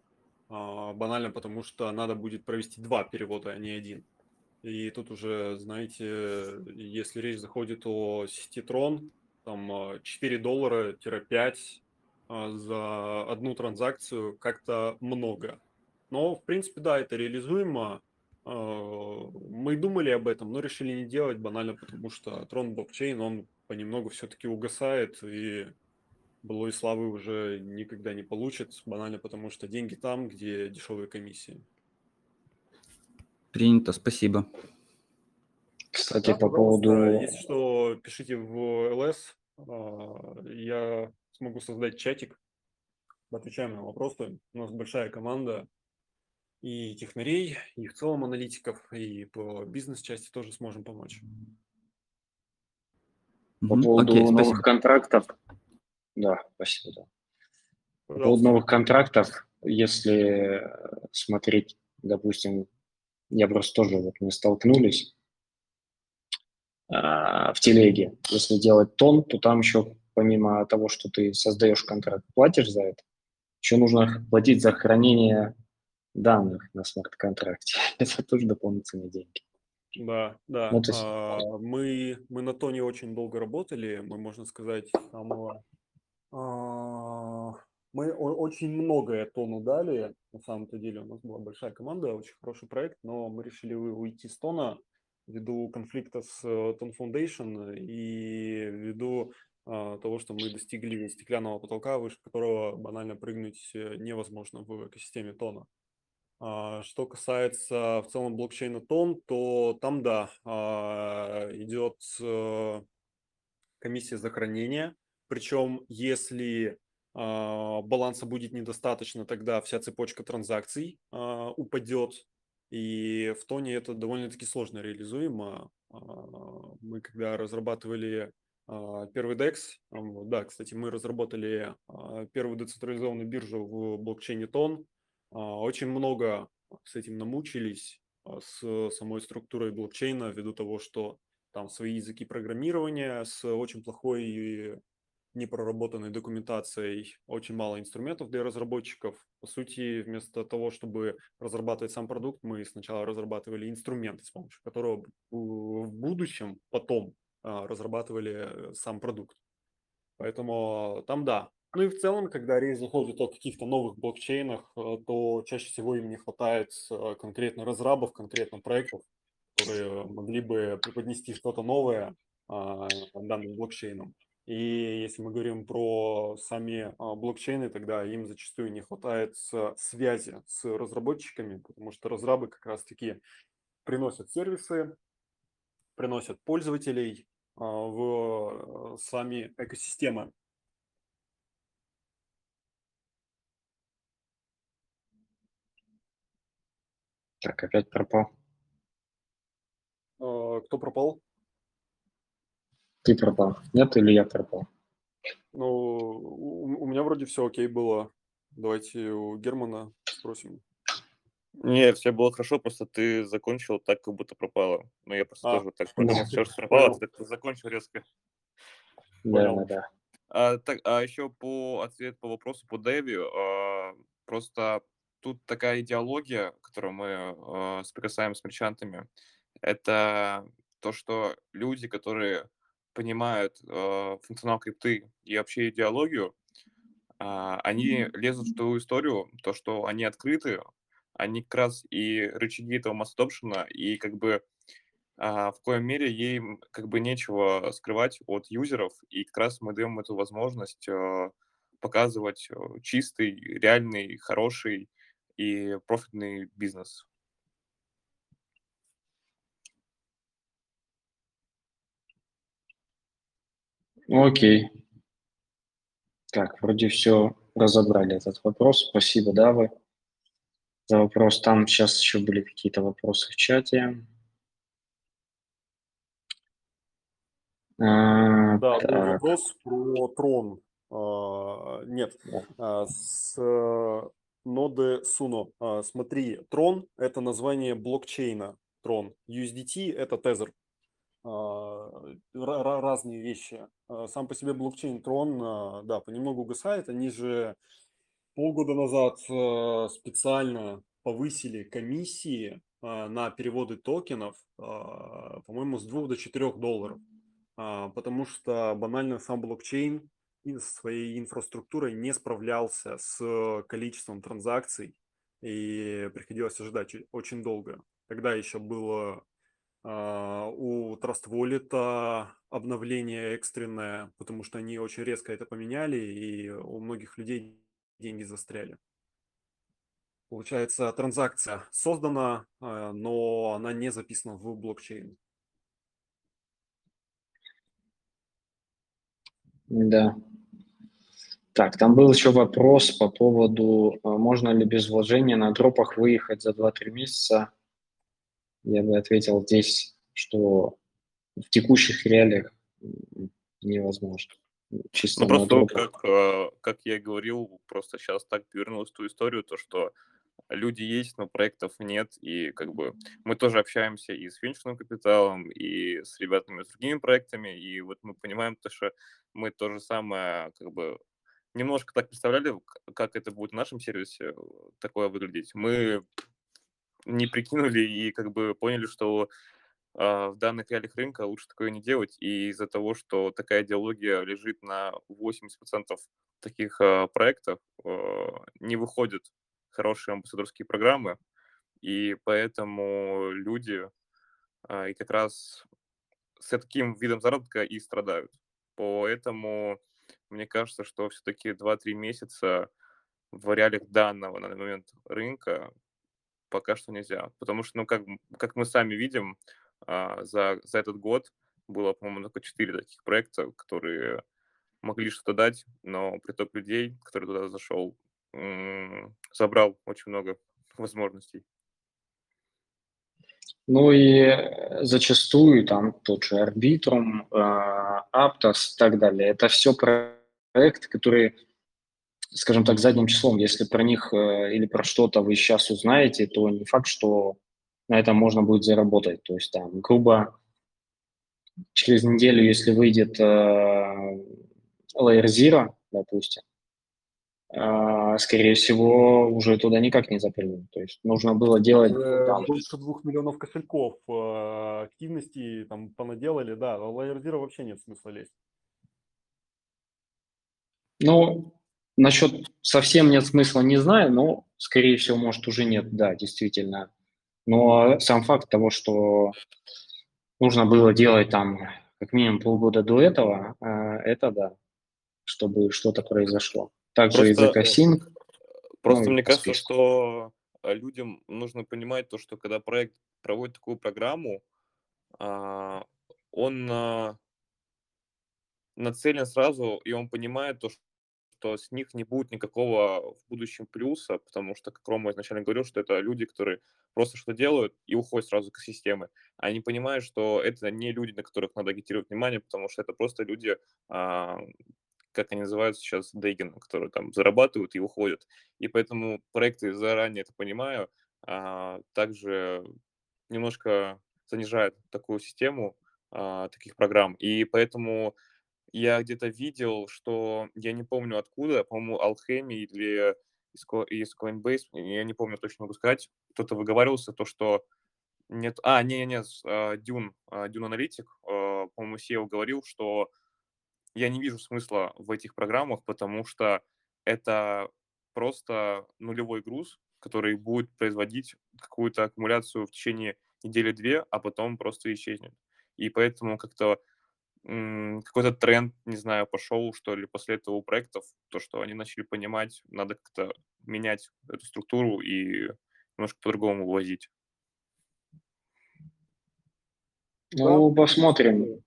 А, банально потому, что надо будет провести два перевода, а не один. И тут уже, знаете, если речь заходит о сети Tron, там 4 доллара-5 а, за одну транзакцию как-то много. Но, в принципе, да, это реализуемо. А, Мы думали об этом, но решили не делать банально, потому что Tron блокчейн, он понемногу все-таки угасает, и былой славы уже никогда не получит, банально потому что деньги там, где дешевые комиссии. Принято, спасибо. Кстати, Да, по поводу... если что, пишите в ЛС, а, я смогу создать чатик, отвечаем на вопросы. У нас большая команда и технарей, и в целом аналитиков, и по бизнес-части тоже сможем помочь. По поводу Окей, новых спасибо. контрактов, да, спасибо, да. По поводу новых контрактов, если э, смотреть, допустим, я просто тоже, вот мы столкнулись а, в телеге, если делать тон, то там еще помимо того, что ты создаешь контракт, платишь за это, еще нужно платить за хранение данных на смарт-контракте. *laughs* Это тоже дополнительные деньги. Да, да. Ну, есть- А, мы, мы на Тоне очень долго работали, мы, можно сказать, самого... а, Мы очень многое Тону дали, на самом-то деле. У нас была большая команда, очень хороший проект, но мы решили уйти с Тона ввиду конфликта с э, Тон Foundation и ввиду а, того, что мы достигли стеклянного потолка, выше которого банально прыгнуть э, невозможно в экосистеме Тона. А, Что касается в целом блокчейна Тон, то там, да, а, идет э, комиссия за хранение. Причем, если а, баланса будет недостаточно, тогда вся цепочка транзакций упадет. И в Тоне это довольно-таки сложно реализуемо. Мы когда разрабатывали первый DEX, да, кстати, мы разработали первую децентрализованную биржу в блокчейне Тон. А, Очень много с этим намучились, а, с самой структурой блокчейна, ввиду того, что там свои языки программирования с очень плохой и непроработанной документацией, очень мало инструментов для разработчиков. По сути, вместо того, чтобы разрабатывать сам продукт, мы сначала разрабатывали инструменты, с помощью которого в в будущем потом а, разрабатывали э, сам продукт. Поэтому там да. Ну и в целом, когда речь заходит о каких-то новых блокчейнах, э, то чаще всего им не хватает э, конкретно разрабов, конкретно проектов, которые могли бы преподнести что-то новое а, данным блокчейнам. И если мы говорим про сами а, блокчейны, тогда им зачастую не хватает связи с разработчиками, потому что разрабы как раз-таки приносят сервисы, приносят пользователей а, в э, сами экосистемы. Так, опять пропал. А, Кто пропал? Ты пропал. Нет, или я пропал? Ну, у у меня вроде все окей было. Давайте у Германа спросим. Нет, все было хорошо, просто ты закончил так, как будто пропало. Ну, я просто А, тоже так *laughs* подумал, да. все, что пропало, Понял. ты так закончил резко. Да, Понял. да, да. А, так, а еще по ответ по вопросу по Дэви, а, просто тут такая идеология, которую мы а, соприкасаем с мерчантами, это то, что люди, которые понимают а, функционал крипты и вообще идеологию, а, они лезут в ту историю, то, что они открыты, они как раз и рычаги этого масс adoption, и как бы а, в коем мере ей как бы нечего скрывать от юзеров, и как раз мы даем эту возможность а, показывать чистый, реальный, хороший и профитный бизнес. Окей. Так, вроде все разобрали этот вопрос. Спасибо, Давы, за вопрос. Там сейчас еще были какие-то вопросы в чате. А, Да, был вопрос про трон. А, Нет, а, с ноды Суно. А, Смотри, трон – это название блокчейна. Трон. USDT – это тезер. А, ра- ра- Разные вещи. А, Сам по себе блокчейн а, да, понемногу угасает. Они же полгода назад специально повысили комиссии на переводы токенов, по-моему, с 2 до 4 долларов. Потому что банально сам блокчейн своей инфраструктурой не справлялся с количеством транзакций, и приходилось ожидать очень долго. Тогда еще было а, у Trust Wallet обновление экстренное, потому что они очень резко это поменяли, и у многих людей деньги застряли. Получается, транзакция создана, а, но она не записана в блокчейн. Да. Так, там был еще вопрос по поводу, а, можно ли без вложения на дропах выехать за 2-3 месяца. Я бы ответил здесь, что в текущих реалиях невозможно. Чисто ну, просто, как, а, как я говорил, просто сейчас так повернулась ту историю, то, что люди есть, но проектов нет, и как бы мы тоже общаемся и с венчурным капиталом, и с ребятами с другими проектами, и вот мы понимаем то, что мы то же самое как бы немножко так представляли, как это будет в нашем сервисе э, такое выглядеть. Мы не прикинули и как бы поняли, что э, в данных реалиях рынка лучше такое не делать, и из-за того, что такая идеология лежит на 80% таких э, проектов, э, не выходят хорошие амбассадорские программы, и поэтому люди э, и как раз с таким видом заработка и страдают. Поэтому мне кажется, что все-таки 2-3 месяца в реалиях данного на данный момент рынка пока что нельзя. Потому что, ну, как, как мы сами видим, а, за, за этот год было, по-моему, только 4 таких проекта, которые могли что-то дать, но приток людей, который туда зашел, забрал очень много *laughs* возможностей. Ну и э, зачастую там тот же Arbitrum, Aptos и так далее. Это все проекты, которые, скажем так, задним числом, если про них э, или про что-то вы сейчас узнаете, то не факт, что на этом можно будет заработать. То есть там, грубо, через неделю, если выйдет э, Layer Zero, допустим, а, скорее всего, уже туда никак не запрыгнем. То есть нужно было делать... Там... Больше двух миллионов кошельков э, активности там понаделали, да, Layer Zero вообще нет смысла лезть. Ну, насчет совсем нет смысла, не знаю, но, скорее всего, может, уже нет, да, действительно. Но сам факт того, что нужно было делать там как минимум полгода до этого, э, это да, чтобы что-то произошло. Также просто, из Экосинк. Просто ну, мне кажется, что а, людям нужно понимать то, что когда проект проводит такую программу, а, он нацелен сразу, и он понимает то, что с них не будет никакого в будущем плюса, потому что, как Рома изначально говорил, что это люди, которые просто что делают и уходят сразу к системе. Они понимают, что это не люди, на которых надо агитировать внимание, потому что это просто люди, как они называются сейчас, дейгины, которые там зарабатывают и уходят. И поэтому проекты заранее это понимаю, а, также немножко занижают такую систему а, таких программ. И поэтому я где-то видел, что я не помню откуда, по-моему, Alchemy или из Coinbase, я не помню точно могу сказать, кто-то выговаривался, то, что нет, а, не, не, не, Дюн, Дюн Аналитик, по-моему, SEO говорил, что я не вижу смысла в этих программах, потому что это просто нулевой груз, который будет производить какую-то аккумуляцию в течение недели-две, а потом просто исчезнет. И поэтому как-то какой-то тренд, не знаю, пошел, что ли, после этого у проектов, то, что они начали понимать, надо как-то менять эту структуру и немножко по-другому вывозить. Ну, посмотрим.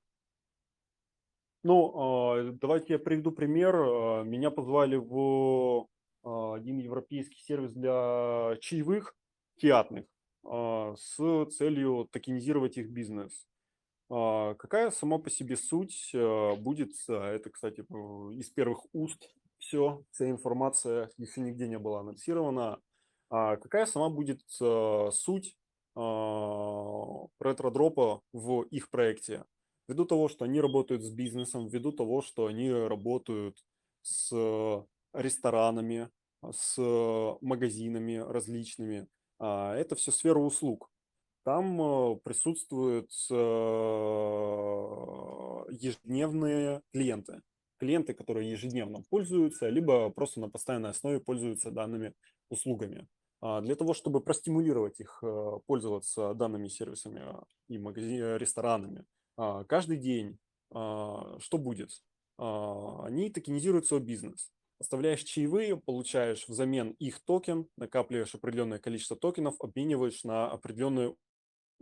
Ну, а, давайте я приведу пример. А, меня позвали в а, один европейский сервис для чаевых фиатных с целью токенизировать их бизнес. Какая сама по себе суть будет, это, кстати, из первых уст все, вся информация еще нигде не была анонсирована. Какая сама будет суть ретро-дропа в их проекте? ввиду того, что они работают с бизнесом, ввиду того, что они работают с ресторанами, с магазинами различными. А, это все сфера услуг. Там э, присутствуют э, ежедневные клиенты. клиенты, которые ежедневно пользуются, либо просто на постоянной основе пользуются данными услугами. А, Для того, чтобы простимулировать их э, пользоваться данными сервисами и магази- ресторанами, а, каждый день а, что будет? Они токенизируют свой бизнес. Оставляешь чаевые, получаешь взамен их токен, накапливаешь определенное количество токенов, обмениваешь на определенную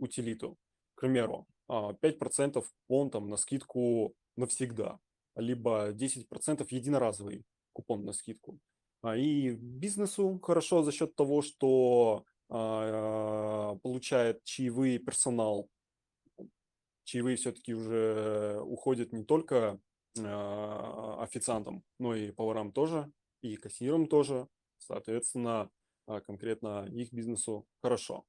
утилиту. К примеру, а, 5% купон там на скидку навсегда, либо 10% единоразовый купон на скидку. А, И бизнесу хорошо за счет того, что а, получает чаевые персонал. Чаевые все-таки уже уходят не только а, официантам, но и поварам тоже, и кассирам тоже. Соответственно, а, конкретно их бизнесу хорошо.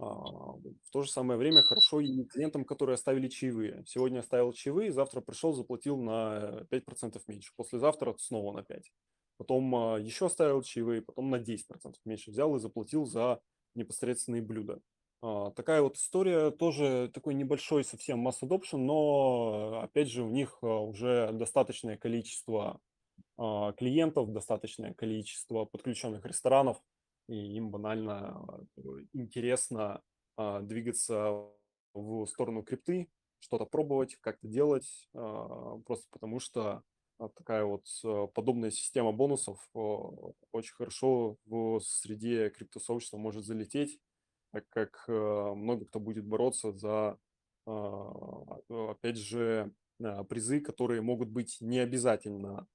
А, В то же самое время хорошо и клиентам, которые оставили чаевые. Сегодня оставил чаевые, завтра пришел, заплатил на 5% меньше. Послезавтра снова на 5%. Потом а, еще оставил чаевые, потом на 10% меньше взял и заплатил за непосредственные блюда. А, Такая вот история, тоже такой небольшой совсем масс adoption, но опять же у них уже достаточное количество клиентов, достаточное количество подключенных ресторанов, и им банально э, интересно а, двигаться в сторону крипты, что-то пробовать, как-то делать, а, просто потому что а, такая вот а, подобная система бонусов очень хорошо в среде криптосообщества может залететь, так как а, много кто будет бороться за, опять же, призы, которые могут быть не обязательно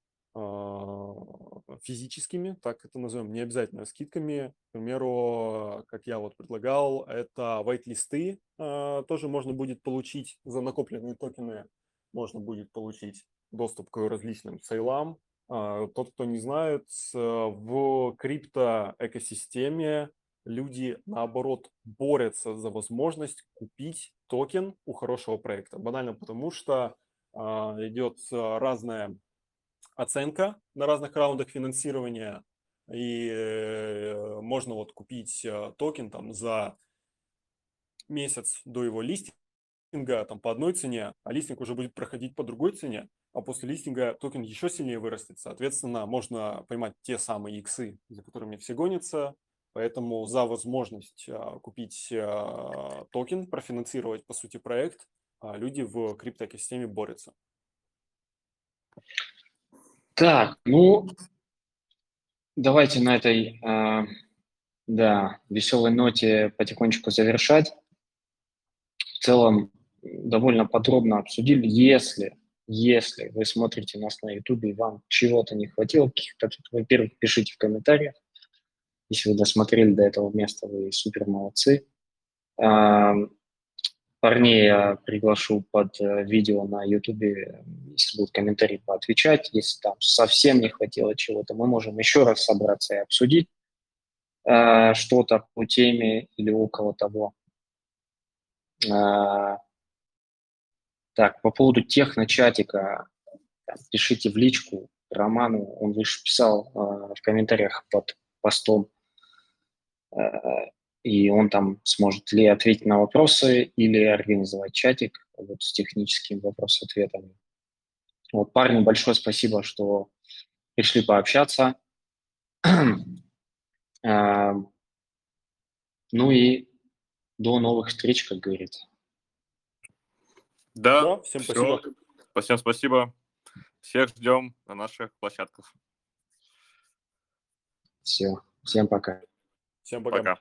физическими, так это назовем, не обязательно скидками. К примеру, как я вот предлагал, это white-листы а, тоже можно будет получить за накопленные токены, можно будет получить доступ к различным сейлам. А, Тот, кто не знает, в крипто-экосистеме люди, наоборот, борются за возможность купить токен у хорошего проекта. Банально потому, что а, идет а, разная оценка на разных раундах финансирования, и э, можно вот купить э, токен там за месяц до его листинга там по одной цене, а листинг уже будет проходить по другой цене, а после листинга токен еще сильнее вырастет. Соответственно, можно поймать те самые иксы, за которыми все гонятся, поэтому за возможность а, купить токен, профинансировать, по сути, проект, люди в криптоэкосистеме борются. Так, ну, давайте на этой, а, да, веселой ноте потихонечку завершать. В целом, довольно подробно обсудили. Если, если вы смотрите нас на YouTube и вам чего-то не хватило, каких-то, во-первых, пишите в комментариях. Если вы досмотрели до этого места, вы супер молодцы. Парней я приглашу под э, видео на YouTube, если будут комментарии, поотвечать. Если там совсем не хватило чего-то, мы можем еще раз собраться и обсудить э, что-то по теме или около того. Э, так, по поводу техночатика, там, пишите в личку Роману, он выше писал э, в комментариях под постом. Э, и он там сможет ли ответить на вопросы, или организовать чатик вот, с техническими вопрос-ответами. Вот, парни, большое спасибо, что пришли пообщаться. *clears throat* А, ну и до новых встреч, как говорится. Да, Да, всем всё. спасибо. Всем спасибо. Всех ждем на наших площадках. Все, всем пока. Всем пока. Пока.